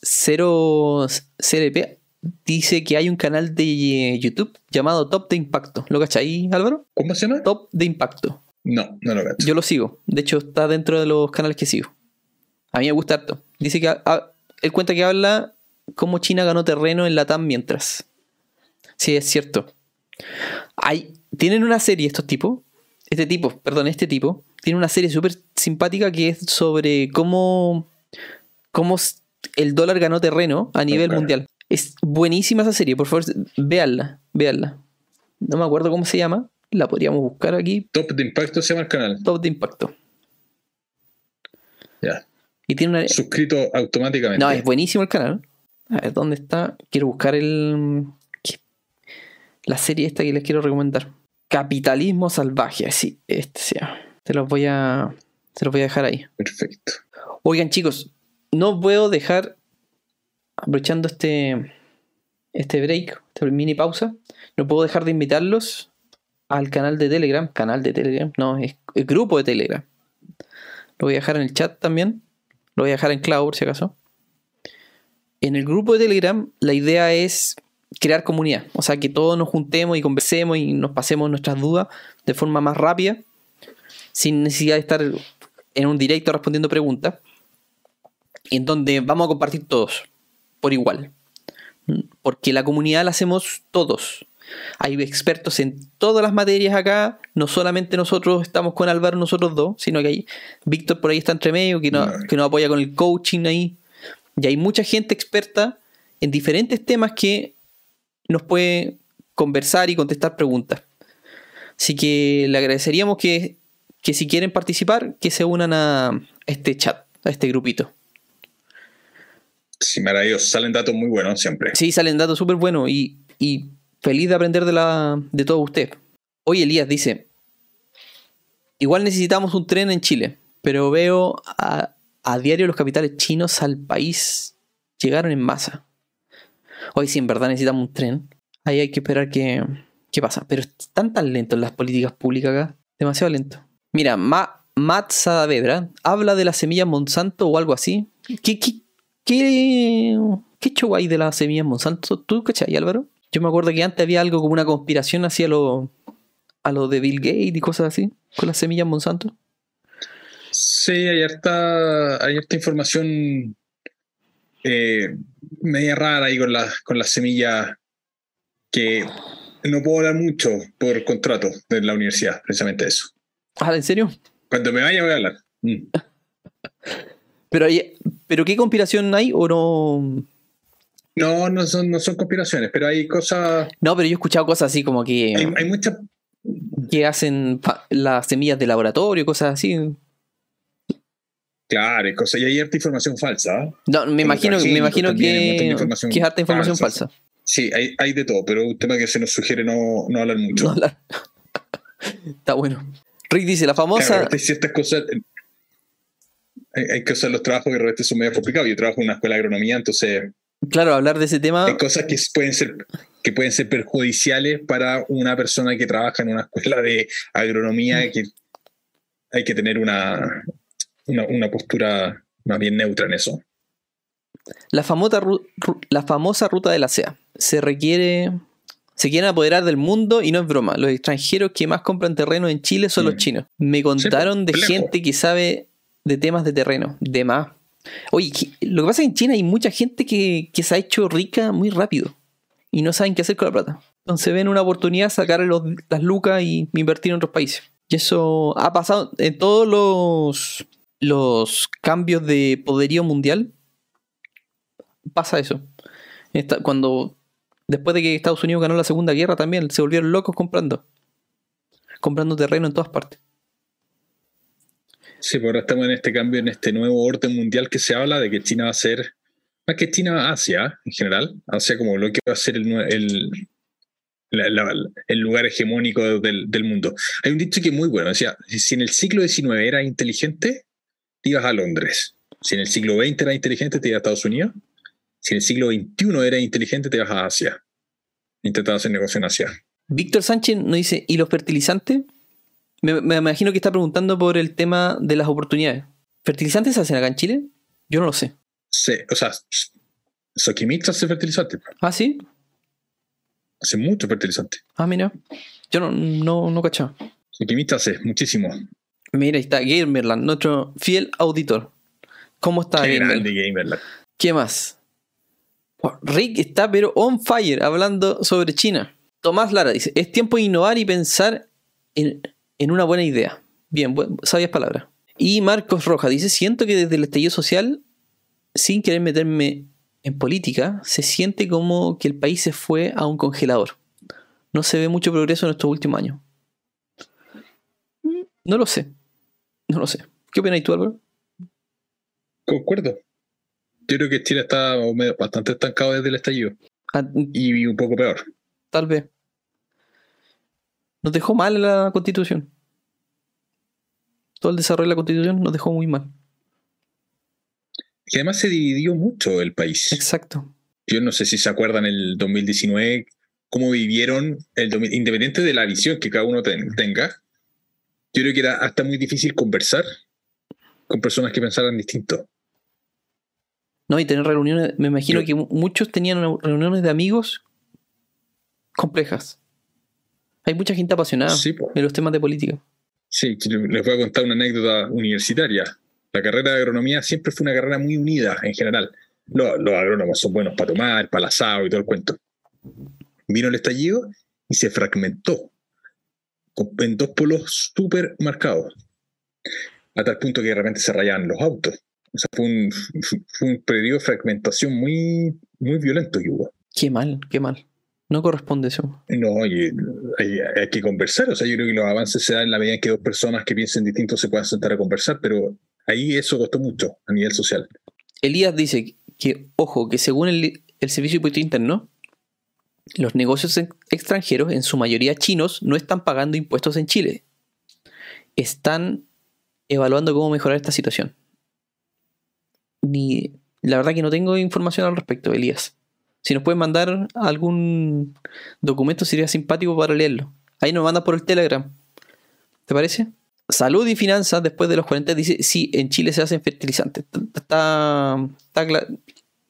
Speaker 1: Cero CLP. Dice que hay un canal de YouTube llamado Top de Impacto. ¿Lo cachai, Álvaro?
Speaker 3: ¿Cómo se llama?
Speaker 1: Top de Impacto.
Speaker 3: No, no lo cacho.
Speaker 1: Yo lo sigo. De hecho, está dentro de los canales que sigo. A mí me gusta harto. Dice que ah, él cuenta que habla cómo China ganó terreno en la TAM mientras. Sí, es cierto. Hay, tienen una serie estos tipos. Este tipo, perdón, este tipo. Tiene una serie súper simpática que es sobre cómo, cómo el dólar ganó terreno a nivel mundial. Es buenísima esa serie, por favor, véanla, véanla. No me acuerdo cómo se llama. La podríamos buscar aquí.
Speaker 3: Top de impacto se llama el canal.
Speaker 1: Top de impacto.
Speaker 3: Ya.
Speaker 1: Y tiene una.
Speaker 3: Suscrito automáticamente.
Speaker 1: No, es buenísimo el canal. A ver, ¿dónde está? Quiero buscar el. La serie esta que les quiero recomendar. Capitalismo salvaje. Sí, este sea. Te los voy a. Te los voy a dejar ahí.
Speaker 3: Perfecto.
Speaker 1: Oigan, chicos, no puedo dejar. Aprovechando este. Este break, esta mini pausa. No puedo dejar de invitarlos al canal de Telegram. Canal de Telegram. No, es el grupo de Telegram. Lo voy a dejar en el chat también. Lo voy a dejar en por si acaso. En el grupo de Telegram, la idea es crear comunidad. O sea, que todos nos juntemos y conversemos y nos pasemos nuestras dudas de forma más rápida. Sin necesidad de estar en un directo respondiendo preguntas. En donde vamos a compartir todos. Por igual. ¿Mm? Porque la comunidad la hacemos todos. Hay expertos en todas las materias acá. No solamente nosotros estamos con Álvaro, nosotros dos, sino que hay Víctor por ahí está entre medio, que, No. que nos apoya con el coaching ahí. Y hay mucha gente experta en diferentes temas que nos puede conversar y contestar preguntas. Así que le agradeceríamos que, que si quieren participar, que se unan a este chat, a este grupito.
Speaker 3: Sí, maravilloso. Salen datos muy buenos siempre.
Speaker 1: Sí, salen datos súper buenos y, y feliz de aprender de, la, de todo usted. Hoy Elías dice, igual necesitamos un tren en Chile, pero veo a, a diario los capitales chinos al país llegaron en masa. Hoy sí, en verdad necesitamos un tren. Ahí hay que esperar qué, qué pasa. Pero están tan lentos las políticas públicas acá. Demasiado lento. Mira, Ma, Matt Saavedra habla de las semillas Monsanto o algo así. ¿Qué, qué, qué, qué hay de las semillas Monsanto? ¿Tú cachai, Álvaro? Yo me acuerdo que antes había algo como una conspiración hacia lo, a lo de Bill Gates y cosas así, con las semillas Monsanto.
Speaker 3: Sí, hay harta, hay harta información eh, media rara ahí con, la, con las semillas que no puedo hablar mucho por contrato de la universidad, precisamente eso.
Speaker 1: Ah, ¿en serio?
Speaker 3: Cuando me vaya voy a hablar. Mm. [laughs]
Speaker 1: Pero, hay- ¿Pero qué conspiración hay o no?
Speaker 3: No, no son, no son conspiraciones, pero hay cosas,
Speaker 1: No, pero yo he escuchado cosas así como que,
Speaker 3: hay, hay muchas
Speaker 1: que hacen las semillas de laboratorio, cosas así.
Speaker 3: Claro, y hay harta información falsa. ¿ah?
Speaker 1: No, me imagino, me imagino que, que es harta información
Speaker 3: falsa.
Speaker 1: falsa.
Speaker 3: Sí, hay, hay de todo, pero un tema que se nos sugiere no, no hablar mucho.
Speaker 1: No hablar. [laughs] Está bueno. Rick dice, la famosa...
Speaker 3: Claro, hay ciertas cosas... Hay, hay cosas, los trabajos que de repente son medio complicados. Yo trabajo en una escuela de agronomía, entonces
Speaker 1: Claro, hablar de ese tema...
Speaker 3: hay cosas que pueden ser que pueden ser perjudiciales para una persona que trabaja en una escuela de agronomía que hay que tener una, una, una postura más bien neutra en eso.
Speaker 1: La famosa, la ruta de la SEA. Se requiere. Se quieren apoderar del mundo y no es broma. Los extranjeros que más compran terreno en Chile son los
Speaker 3: Mm.
Speaker 1: chinos. Me contaron de
Speaker 3: complejo.
Speaker 1: gente que sabe de temas de terreno, de más. Oye, lo que pasa es que en China hay mucha gente que, que se ha hecho rica muy rápido y no saben qué hacer con la plata. Entonces ven una oportunidad, sacar los- las lucas y invertir en otros países. Y eso ha pasado en todos los, los cambios de poderío mundial. Pasa eso. Cuando después de que Estados Unidos ganó la Segunda Guerra también se volvieron locos comprando. Comprando terreno en todas partes.
Speaker 3: Sí, pues ahora estamos en este cambio, en este nuevo orden mundial que se habla de que China va a ser, más que China, Asia en general, Asia como lo que va a ser el, el, el lugar hegemónico del, del mundo. Hay un dicho que es muy bueno, decía, si en el siglo XIX eras inteligente, te ibas a Londres. Si en el siglo XX eras inteligente, te ibas a Estados Unidos. Si en el siglo XXI eras inteligente, te ibas a Asia. Intentaba hacer negocio en Asia.
Speaker 1: Víctor Sánchez nos dice, ¿y los fertilizantes? Me, me imagino que está preguntando por el tema de las oportunidades. ¿Fertilizantes se hacen acá en Chile? Yo no lo sé.
Speaker 3: Sí, o sea, Soquimix hace fertilizante,
Speaker 1: ¿Ah, sí?
Speaker 3: hace mucho fertilizante.
Speaker 1: Ah, mira. Yo no, no, no cachaba.
Speaker 3: Soquimix hace muchísimo.
Speaker 1: Mira, ahí está Gamerland, nuestro fiel auditor. ¿Cómo está
Speaker 3: Qué
Speaker 1: Gamerland?
Speaker 3: grande Gamerland.
Speaker 1: ¿Qué más? Rick está pero on fire hablando sobre China. Tomás Lara dice, es tiempo de innovar y pensar en, en una buena idea. Bien, buen- sabias palabras. Y Marcos Roja dice, siento que desde el estallido social, sin querer meterme en política, se siente como que el país se fue a un congelador. No se ve mucho progreso en estos últimos años. Mm, No lo sé. No lo sé. ¿Qué opinas tú, Álvaro?
Speaker 3: Concuerdo. Yo creo que Chile está bastante estancado desde el estallido.
Speaker 1: Ah,
Speaker 3: Y un poco peor.
Speaker 1: Tal vez. Nos dejó mal la constitución. Todo el desarrollo de la constitución nos dejó muy mal.
Speaker 3: Y además se dividió mucho el país.
Speaker 1: Exacto.
Speaker 3: Yo no sé si se acuerdan el 2019, cómo vivieron, el 2000 independiente de la visión que cada uno ten- tenga. Yo creo que era hasta muy difícil conversar con personas que pensaran distinto.
Speaker 1: No, y tener reuniones, me imagino
Speaker 3: Yo-
Speaker 1: que mu- muchos tenían reuniones de amigos complejas. Hay mucha gente apasionada
Speaker 3: Sí,
Speaker 1: en los temas de política.
Speaker 3: Sí, les voy a contar una anécdota universitaria. La carrera de agronomía siempre fue una carrera muy unida en general. Los, los agrónomos son buenos para tomar, para el asado y todo el cuento. Vino el estallido y se fragmentó en dos polos súper marcados. A tal punto que de repente se rayaban los autos. O sea, fue un, fue un periodo de fragmentación muy, muy violento que hubo.
Speaker 1: Qué mal, qué mal. No corresponde eso.
Speaker 3: No, oye, hay, hay que conversar. O sea, yo creo que los avances se dan en la medida en que dos personas que piensen distinto se puedan sentar a conversar, pero ahí eso costó mucho a nivel social.
Speaker 1: Elías dice que, ojo, que según el, el Servicio de Impuesto Interno, los negocios extranjeros, en su mayoría chinos, no están pagando impuestos en Chile. Están evaluando cómo mejorar esta situación. Ni, la verdad que no tengo información al respecto, Elías. Si nos pueden mandar algún documento sería simpático para leerlo. Ahí nos mandan por el Telegram. ¿Te parece? Salud y finanzas después de los 40 dice, sí, en Chile se hacen fertilizantes. Está, está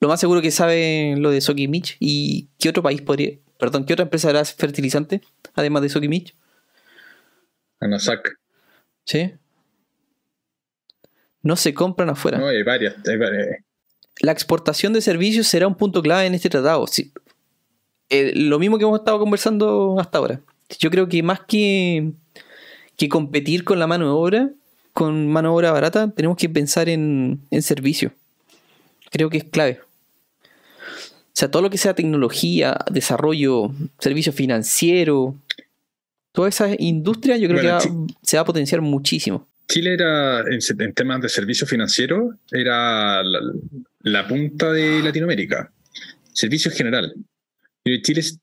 Speaker 1: lo más seguro que sabe lo de Soki Mitch y qué otro país podría, perdón, qué otra empresa hará fertilizante además de Soki Mitch.
Speaker 3: Anasac.
Speaker 1: ¿Sí? No se compran afuera.
Speaker 3: No, hay varias. hay varias.
Speaker 1: La exportación de servicios será un punto clave en este tratado. Sí. Eh, lo mismo que hemos estado conversando hasta ahora. Yo creo que más que, que competir con la mano de obra, con mano de obra barata, tenemos que pensar en, en servicio. Creo que es clave. O sea, todo lo que sea tecnología, desarrollo, servicio financiero, toda esa industria yo creo
Speaker 3: Bueno,
Speaker 1: que va- se va a potenciar muchísimo.
Speaker 3: Chile era, en, en temas de servicios financieros, era la, la punta de Latinoamérica. Servicio en general. Chile es-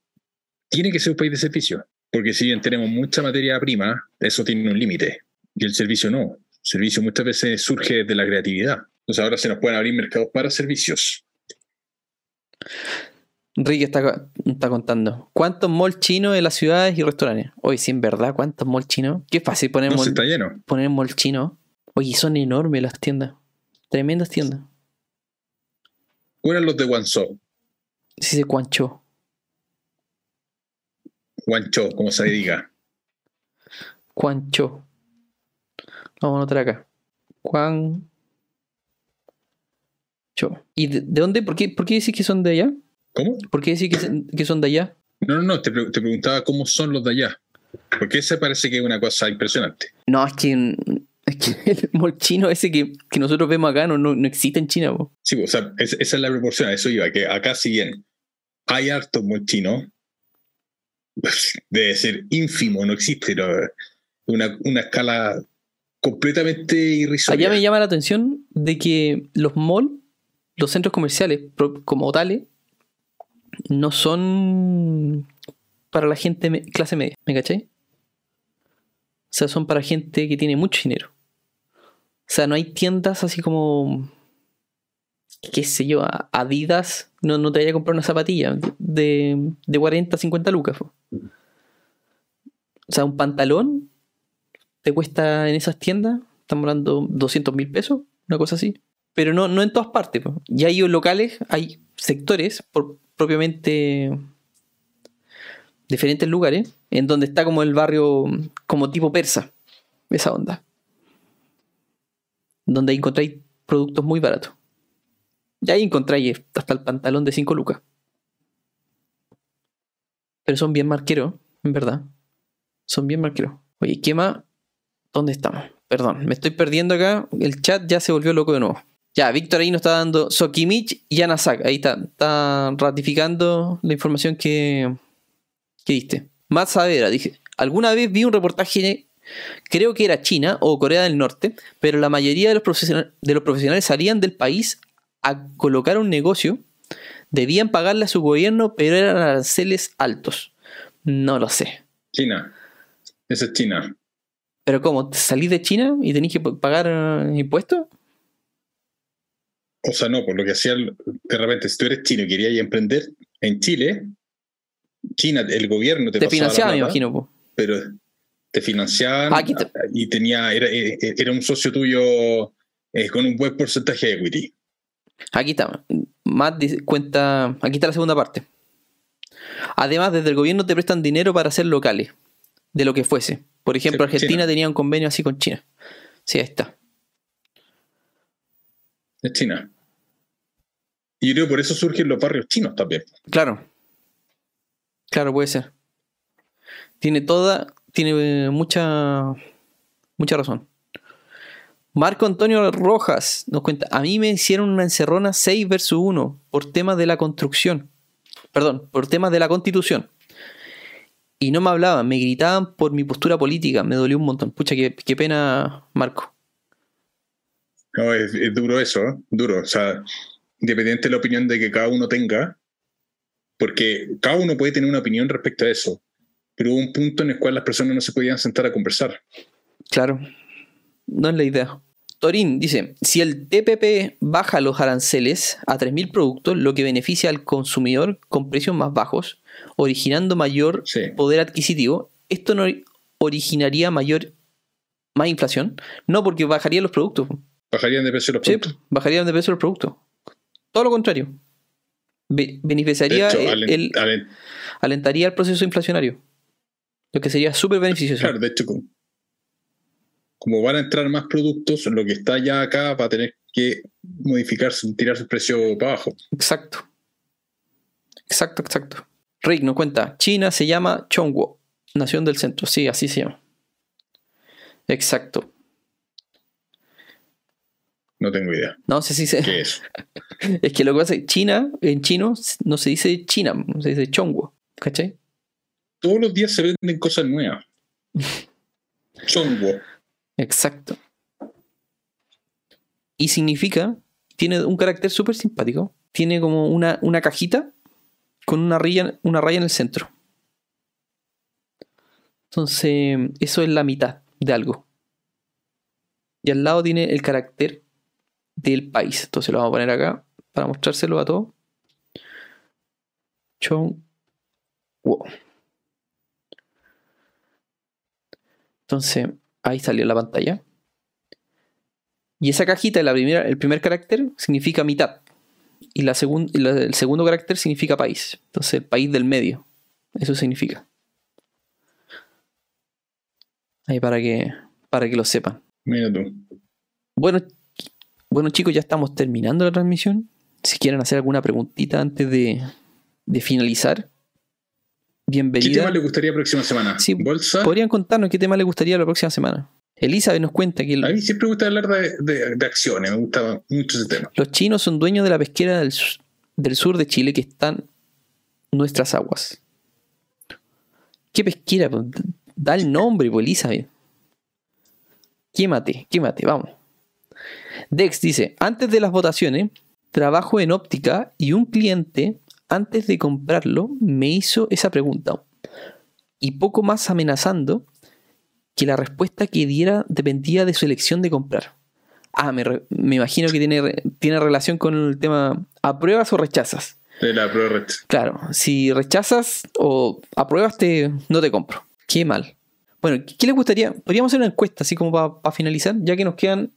Speaker 3: tiene que ser un país de servicio. Porque si bien tenemos mucha materia prima, eso tiene un límite. Y el servicio no. El servicio muchas veces surge de la creatividad. Entonces ahora se nos pueden abrir mercados para servicios.
Speaker 1: Ricky está, está contando. ¿Cuántos malls chinos en las ciudades y restaurantes? Oye, sí, en verdad, ¿cuántos malls chinos? Qué fácil poner
Speaker 3: No,
Speaker 1: mall,
Speaker 3: está lleno.
Speaker 1: poner mall chino. Oye, son enormes las tiendas. Tremendas tiendas.
Speaker 3: ¿Cuáles los de Guangzhou?
Speaker 1: Sí, se cuancho.
Speaker 3: Guangzhou, como se diga.
Speaker 1: Cuancho. Vamos a anotar acá. Juan. ¿Y de, de dónde? ¿Por qué, ¿Por qué decís que son de allá?
Speaker 3: ¿Cómo?
Speaker 1: ¿Por qué decís que, que son de allá?
Speaker 3: No, no, no, te, pre- te preguntaba cómo son los de allá. Porque ese parece que es una cosa impresionante.
Speaker 1: No, es que, es que [laughs] el mall chino ese que, que nosotros vemos acá no, no, no existe en China. po.
Speaker 3: Sí, o sea, es- esa es la proporción, eso iba, que acá si bien hay hartos muy chinos, [laughs] debe ser ínfimo, no existe no, una, una escala completamente irrisoria.
Speaker 1: Allá me llama la atención de que los malls, los centros comerciales como tales, no son para la gente clase media, ¿me cachai? O sea, son para gente que tiene mucho dinero. O sea, no hay tiendas así como, qué sé yo, Adidas, no, no te vaya a comprar una zapatilla de, de 40, 50 lucas. O sea, un pantalón te cuesta en esas tiendas, estamos hablando 200 mil pesos, una cosa así. Pero no, no en todas partes. po. Hay locales, hay sectores por, propiamente diferentes lugares, en donde está como el barrio, como tipo persa, esa onda. Donde encontráis productos muy baratos. Y ahí encontráis hasta el pantalón de 5 lucas. Pero son bien marqueros, en verdad. Son bien marqueros. Oye, ¿qué más? ¿Dónde estamos? Perdón, me estoy perdiendo acá. El chat ya se volvió loco de nuevo. Ya, Víctor ahí nos está dando Sokimich y Anasak. Ahí está. Está ratificando la información que, que diste. Matt Savera, dije. Alguna vez vi un reportaje, creo que era China o Corea del Norte, pero la mayoría de los, profesional- de los profesionales salían del país a colocar un negocio. Debían pagarle a su gobierno, pero eran aranceles altos. No lo sé.
Speaker 3: China. Esa es China.
Speaker 1: ¿Pero cómo? ¿Salís de China y tenés que pagar eh, impuestos?
Speaker 3: O sea, no, por lo que hacía el- de repente, si tú eres chino y querías emprender en Chile, China, el gobierno te,
Speaker 1: Te, financiaban, me imagino. po.
Speaker 3: pero te financiaban
Speaker 1: Ah, te-
Speaker 3: y tenía, era, eh, era un socio tuyo eh, con un buen porcentaje de equity.
Speaker 1: Aquí está. Matt dice- cuenta. Aquí está la segunda parte. Además, desde el gobierno te prestan dinero para hacer locales. De lo que fuese. Por ejemplo, Argentina
Speaker 3: China.
Speaker 1: tenía un convenio así con China. Sí, ahí está.
Speaker 3: Es China. Y yo creo que por eso surgen los barrios chinos también.
Speaker 1: Claro. Claro, puede ser. Tiene toda. Tiene eh, mucha. Mucha razón. Marco Antonio Rojas nos cuenta. A mí me hicieron una encerrona 6 versus 1 por temas de la construcción. Perdón, por temas de la constitución. Y no me hablaban, me gritaban por mi postura política. Me dolió un montón. Pucha, qué, qué pena, Marco.
Speaker 3: No, es, es duro eso, ¿eh? duro. O sea, independiente de la opinión de que cada uno tenga, porque cada uno puede tener una opinión respecto a eso, pero hubo un punto en el cual las personas no se podían sentar a conversar.
Speaker 1: Claro. No es la idea. Torín dice, si el TPP baja los aranceles a 3.000 productos, lo que beneficia al consumidor con precios más bajos, originando mayor
Speaker 3: Sí.
Speaker 1: poder adquisitivo, esto no originaría mayor más inflación, no porque bajarían los productos.
Speaker 3: Bajarían de precio los
Speaker 1: Sí,
Speaker 3: productos.
Speaker 1: bajarían de precio los productos. Todo lo contrario. Be- beneficiaría
Speaker 3: hecho,
Speaker 1: el-
Speaker 3: alen-
Speaker 1: el-
Speaker 3: alen-
Speaker 1: alentaría el proceso inflacionario. Lo que sería súper beneficioso.
Speaker 3: claro, de hecho, como, como van a entrar más productos, lo que está ya acá va a tener que modificarse, tirar su precio para abajo.
Speaker 1: Exacto. Exacto, exacto. Rick nos cuenta, China se llama Chongguo, nación del centro. Sí, así se llama. Exacto.
Speaker 3: No tengo idea.
Speaker 1: No sé si se...
Speaker 3: ¿Qué es? [laughs]
Speaker 1: Es que lo que pasa es que China, en chino, no se dice China, se dice Chongguo. ¿Cachai?
Speaker 3: Todos los días se venden cosas nuevas. [laughs] Chongwo.
Speaker 1: Exacto. Y significa, tiene un carácter súper simpático. Tiene como una, una cajita con una raya, una raya en el centro. Entonces, eso es la mitad de algo. Y al lado tiene el carácter del país. Entonces lo vamos a poner acá para mostrárselo a todos. Chong. Wow. Entonces, ahí salió la pantalla. Y esa cajita, la primera, el primer carácter, significa mitad. Y la el segundo carácter significa país. Entonces, el país del medio. Eso significa. Ahí para que, para que lo sepan.
Speaker 3: Mira tú.
Speaker 1: Bueno, bueno, chicos, ya estamos terminando la transmisión. Si quieren hacer alguna preguntita antes de, de finalizar, bienvenida.
Speaker 3: ¿Qué tema le gustaría la próxima semana?
Speaker 1: Sí,
Speaker 3: ¿Bolsa?
Speaker 1: Podrían contarnos qué tema le gustaría la próxima semana. Elizabeth nos cuenta que...
Speaker 3: A mí siempre me gusta hablar de, de, acciones, me gusta mucho ese tema.
Speaker 1: Los chinos son dueños de la pesquera del, del sur de Chile que están nuestras aguas. ¿Qué pesquera? Da el nombre, pues, Elizabeth. Quémate, quémate, vamos. Dex dice, antes de las votaciones, trabajo en óptica y un cliente, antes de comprarlo, me hizo esa pregunta. Y poco más amenazando que la respuesta que diera dependía de su elección de comprar. Ah, me, imagino que tiene, tiene relación con el tema apruebas o rechazas.
Speaker 3: De la prueba
Speaker 1: Claro, si rechazas o apruebas, te, no te compro. Qué mal. Bueno, ¿qué le gustaría? Podríamos hacer una encuesta, así como para finalizar, ya que nos quedan,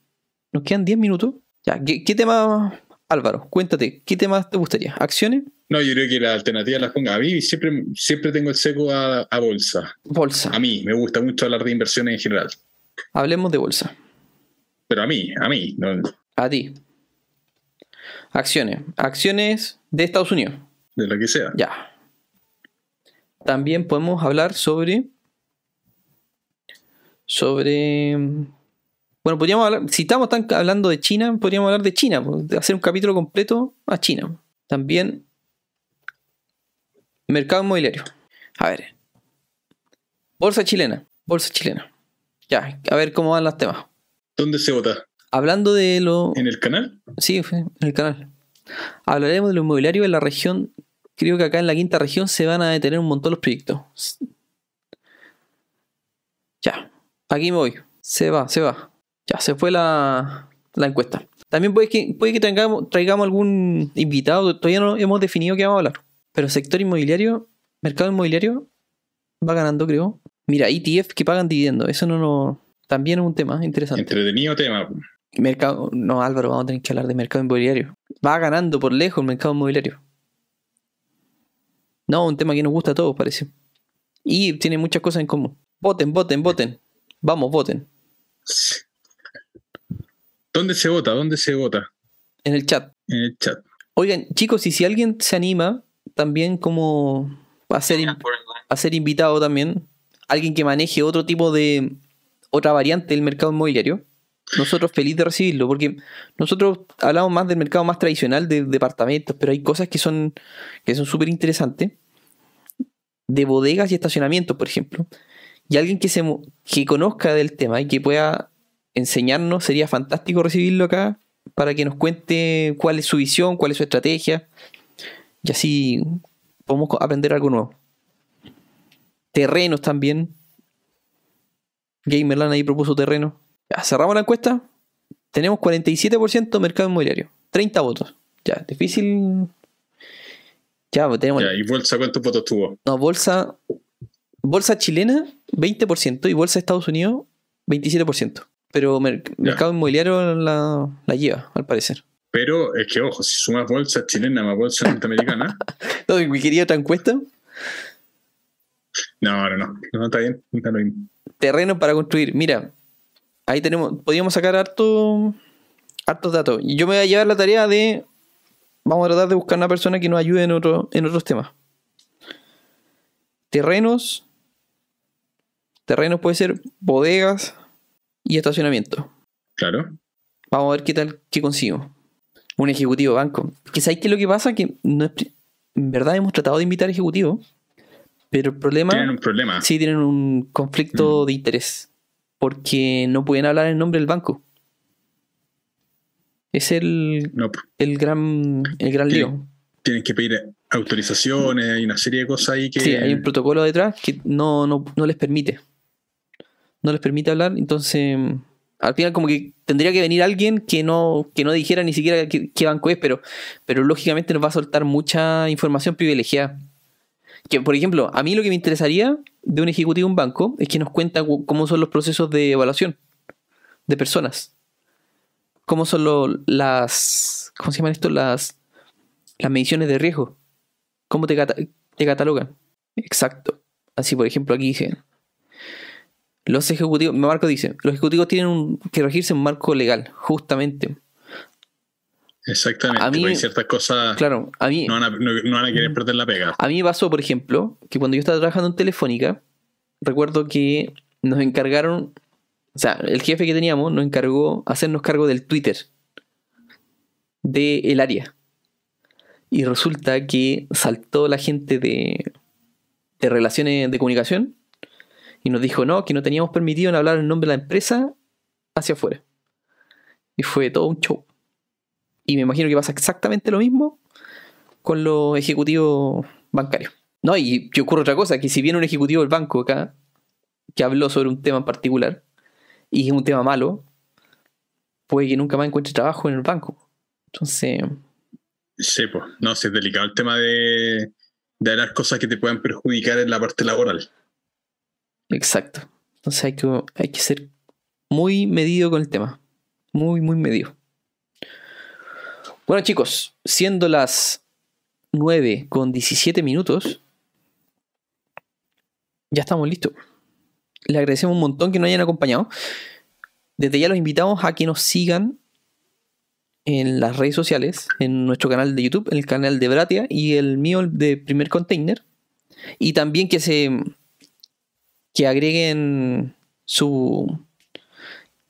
Speaker 1: nos quedan 10 minutos. Ya, ¿qué, tema, Álvaro? Cuéntate, ¿qué temas te gustaría? ¿Acciones?
Speaker 3: No, yo creo que la alternativa las ponga. A mí siempre, siempre tengo el seco a, a, bolsa.
Speaker 1: Bolsa.
Speaker 3: A mí, me gusta mucho hablar de inversiones en general.
Speaker 1: Hablemos de bolsa.
Speaker 3: Pero a mí, a mí. No.
Speaker 1: A ti. Acciones. Acciones de Estados Unidos.
Speaker 3: De lo que sea.
Speaker 1: Ya. También podemos hablar sobre. Sobre. Bueno, podríamos hablar. Si estamos hablando de China, podríamos hablar de China. Hacer un capítulo completo a China. También. Mercado inmobiliario. A ver. Bolsa chilena. Bolsa chilena. Ya, a ver cómo van los temas.
Speaker 3: ¿Dónde se vota?
Speaker 1: Hablando de lo.
Speaker 3: ¿En el canal?
Speaker 1: Sí, en el canal. Hablaremos de lo inmobiliario en la región. Creo que acá en la quinta región se van a detener un montón los proyectos. Ya, aquí me voy. Se va, se va. Ya, se fue la, la encuesta. También puede que, puede que traigamos, traigamos algún invitado. Todavía no hemos definido qué vamos a hablar. Pero sector inmobiliario, mercado inmobiliario, va ganando, creo. Mira, ETF que pagan dividendos. Eso no, no también es un tema interesante.
Speaker 3: Entretenido tema.
Speaker 1: Mercado, no, Álvaro, vamos a tener que hablar de mercado inmobiliario. Va ganando por lejos el mercado inmobiliario. No, un tema que nos gusta a todos, parece. Y tiene muchas cosas en común. Voten, voten, voten. Vamos, voten.
Speaker 3: ¿Dónde se vota? ¿Dónde se vota?
Speaker 1: En el chat.
Speaker 3: En el chat.
Speaker 1: Oigan, chicos, y si alguien se anima, también como a ser, a ser invitado también, alguien que maneje otro tipo de, otra variante del mercado inmobiliario, nosotros feliz de recibirlo, porque nosotros hablamos más del mercado más tradicional de departamentos, pero hay cosas que son que son súper interesantes, de bodegas y estacionamientos, por ejemplo. Y alguien que, se, que conozca del tema y que pueda enseñarnos, sería fantástico recibirlo acá para que nos cuente cuál es su visión, cuál es su estrategia, y así podemos aprender algo nuevo. Terrenos también. Gamerland ahí propuso terreno. Ya, cerramos la encuesta. Tenemos 47% mercado inmobiliario. 30 votos. Ya, difícil. Ya, pues, tenemos.
Speaker 3: Ya, ¿y bolsa cuántos votos tuvo?
Speaker 1: No, bolsa. Bolsa chilena, 20%. Y bolsa de Estados Unidos, 27%. Pero mercado inmobiliario la, la, lleva, al parecer.
Speaker 3: Pero es que, ojo, si sumas bolsa chilena más bolsa norteamericana. [laughs]
Speaker 1: no, ¿Me quería otra encuesta?
Speaker 3: No, no, no. No está bien. Está.
Speaker 1: Terreno para construir. Mira, ahí tenemos, podríamos sacar harto, hartos datos. Y yo me voy a llevar la tarea de, vamos a tratar de buscar una persona que nos ayude en, otro, en otros temas. Terrenos, terrenos puede ser bodegas y estacionamiento.
Speaker 3: Claro.
Speaker 1: Vamos a ver qué tal, qué consigo. Un ejecutivo banco. Que sabéis que lo que pasa que no es, en verdad hemos tratado de invitar ejecutivos, pero el problema.
Speaker 3: Tienen un problema.
Speaker 1: Sí, tienen un conflicto mm. de interés porque no pueden hablar en nombre del banco. Es el, el gran, el gran lío.
Speaker 3: Tienen que pedir autorizaciones, hay una serie de cosas ahí que.
Speaker 1: Sí, hay un protocolo detrás que no, no, les permite. No les permite hablar, entonces al final como que tendría que venir alguien que no, que no dijera ni siquiera qué, banco es, pero, pero lógicamente nos va a soltar mucha información privilegiada. Que, por ejemplo, a mí lo que me interesaría de un ejecutivo de un banco es que nos cuenta cu- cómo son los procesos de evaluación de personas. Cómo son lo- las. ¿Cómo se llaman esto? Las, las mediciones de riesgo. ¿Cómo te, te catalogan? Exacto. Así, por ejemplo, aquí dice. Los ejecutivos, Marco dice, los ejecutivos tienen un- que regirse en un marco legal, justamente.
Speaker 3: Exactamente.
Speaker 1: A mí-
Speaker 3: porque hay ciertas cosas
Speaker 1: Claro, a mí,
Speaker 3: no, van a, no- no van a querer perder la pega.
Speaker 1: A mí me pasó, por ejemplo, que cuando yo estaba trabajando en Telefónica, recuerdo que nos encargaron, o sea, el jefe que teníamos nos encargó hacernos cargo del Twitter del área. Y resulta que saltó la gente de, de relaciones de comunicación y nos dijo no, que no teníamos permitido en hablar en nombre de la empresa hacia afuera. Y fue todo un show. Y me imagino que pasa exactamente lo mismo con los ejecutivos bancarios. No, y ocurre otra cosa, que si viene un ejecutivo del banco acá, que habló sobre un tema en particular, y es un tema malo, puede que nunca más encuentre trabajo en el banco. Entonces,
Speaker 3: Sí, pues. No, sí, es delicado el tema de, de hablar cosas que te puedan perjudicar en la parte laboral.
Speaker 1: Exacto. Entonces hay que, hay que ser muy medido con el tema. Muy, muy medido. Bueno, chicos, siendo las 9 con 17 minutos, ya estamos listos. Les agradecemos un montón que nos hayan acompañado. Desde ya los invitamos a que nos sigan en las redes sociales, en nuestro canal de YouTube, en el canal de Bratia y el mío de Primer Container. Y también que se que agreguen su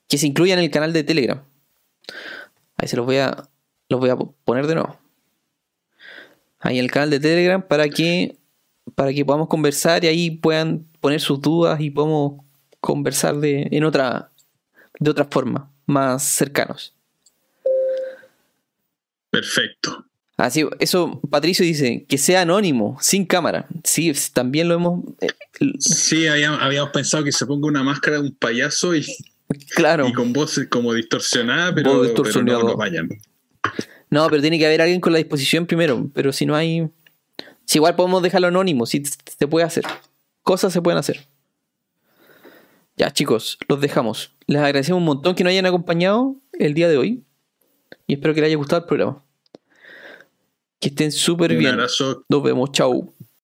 Speaker 1: que se incluyan en el canal de Telegram. Ahí se los voy a los voy a poner de nuevo. Ahí en el canal de Telegram para que para que podamos conversar y ahí puedan poner sus dudas y podamos conversar de en otra de otra forma, más cercanos.
Speaker 3: Perfecto.
Speaker 1: Así, eso Patricio dice que sea anónimo, sin cámara. Sí, también lo hemos
Speaker 3: Sí, habíamos, habíamos pensado que se ponga una máscara de un payaso y,
Speaker 1: claro.
Speaker 3: y con voz como distorsionada, pero, no nos vayan.
Speaker 1: No, pero tiene que haber alguien con la disposición primero. Pero si no hay. Si igual podemos dejarlo anónimo, si se puede hacer. Cosas se pueden hacer. Ya, chicos, los dejamos. Les agradecemos un montón que nos hayan acompañado el día de hoy. Y espero que les haya gustado el programa. Que estén súper
Speaker 3: Un
Speaker 1: bien.
Speaker 3: abrazo.
Speaker 1: Nos vemos, chau.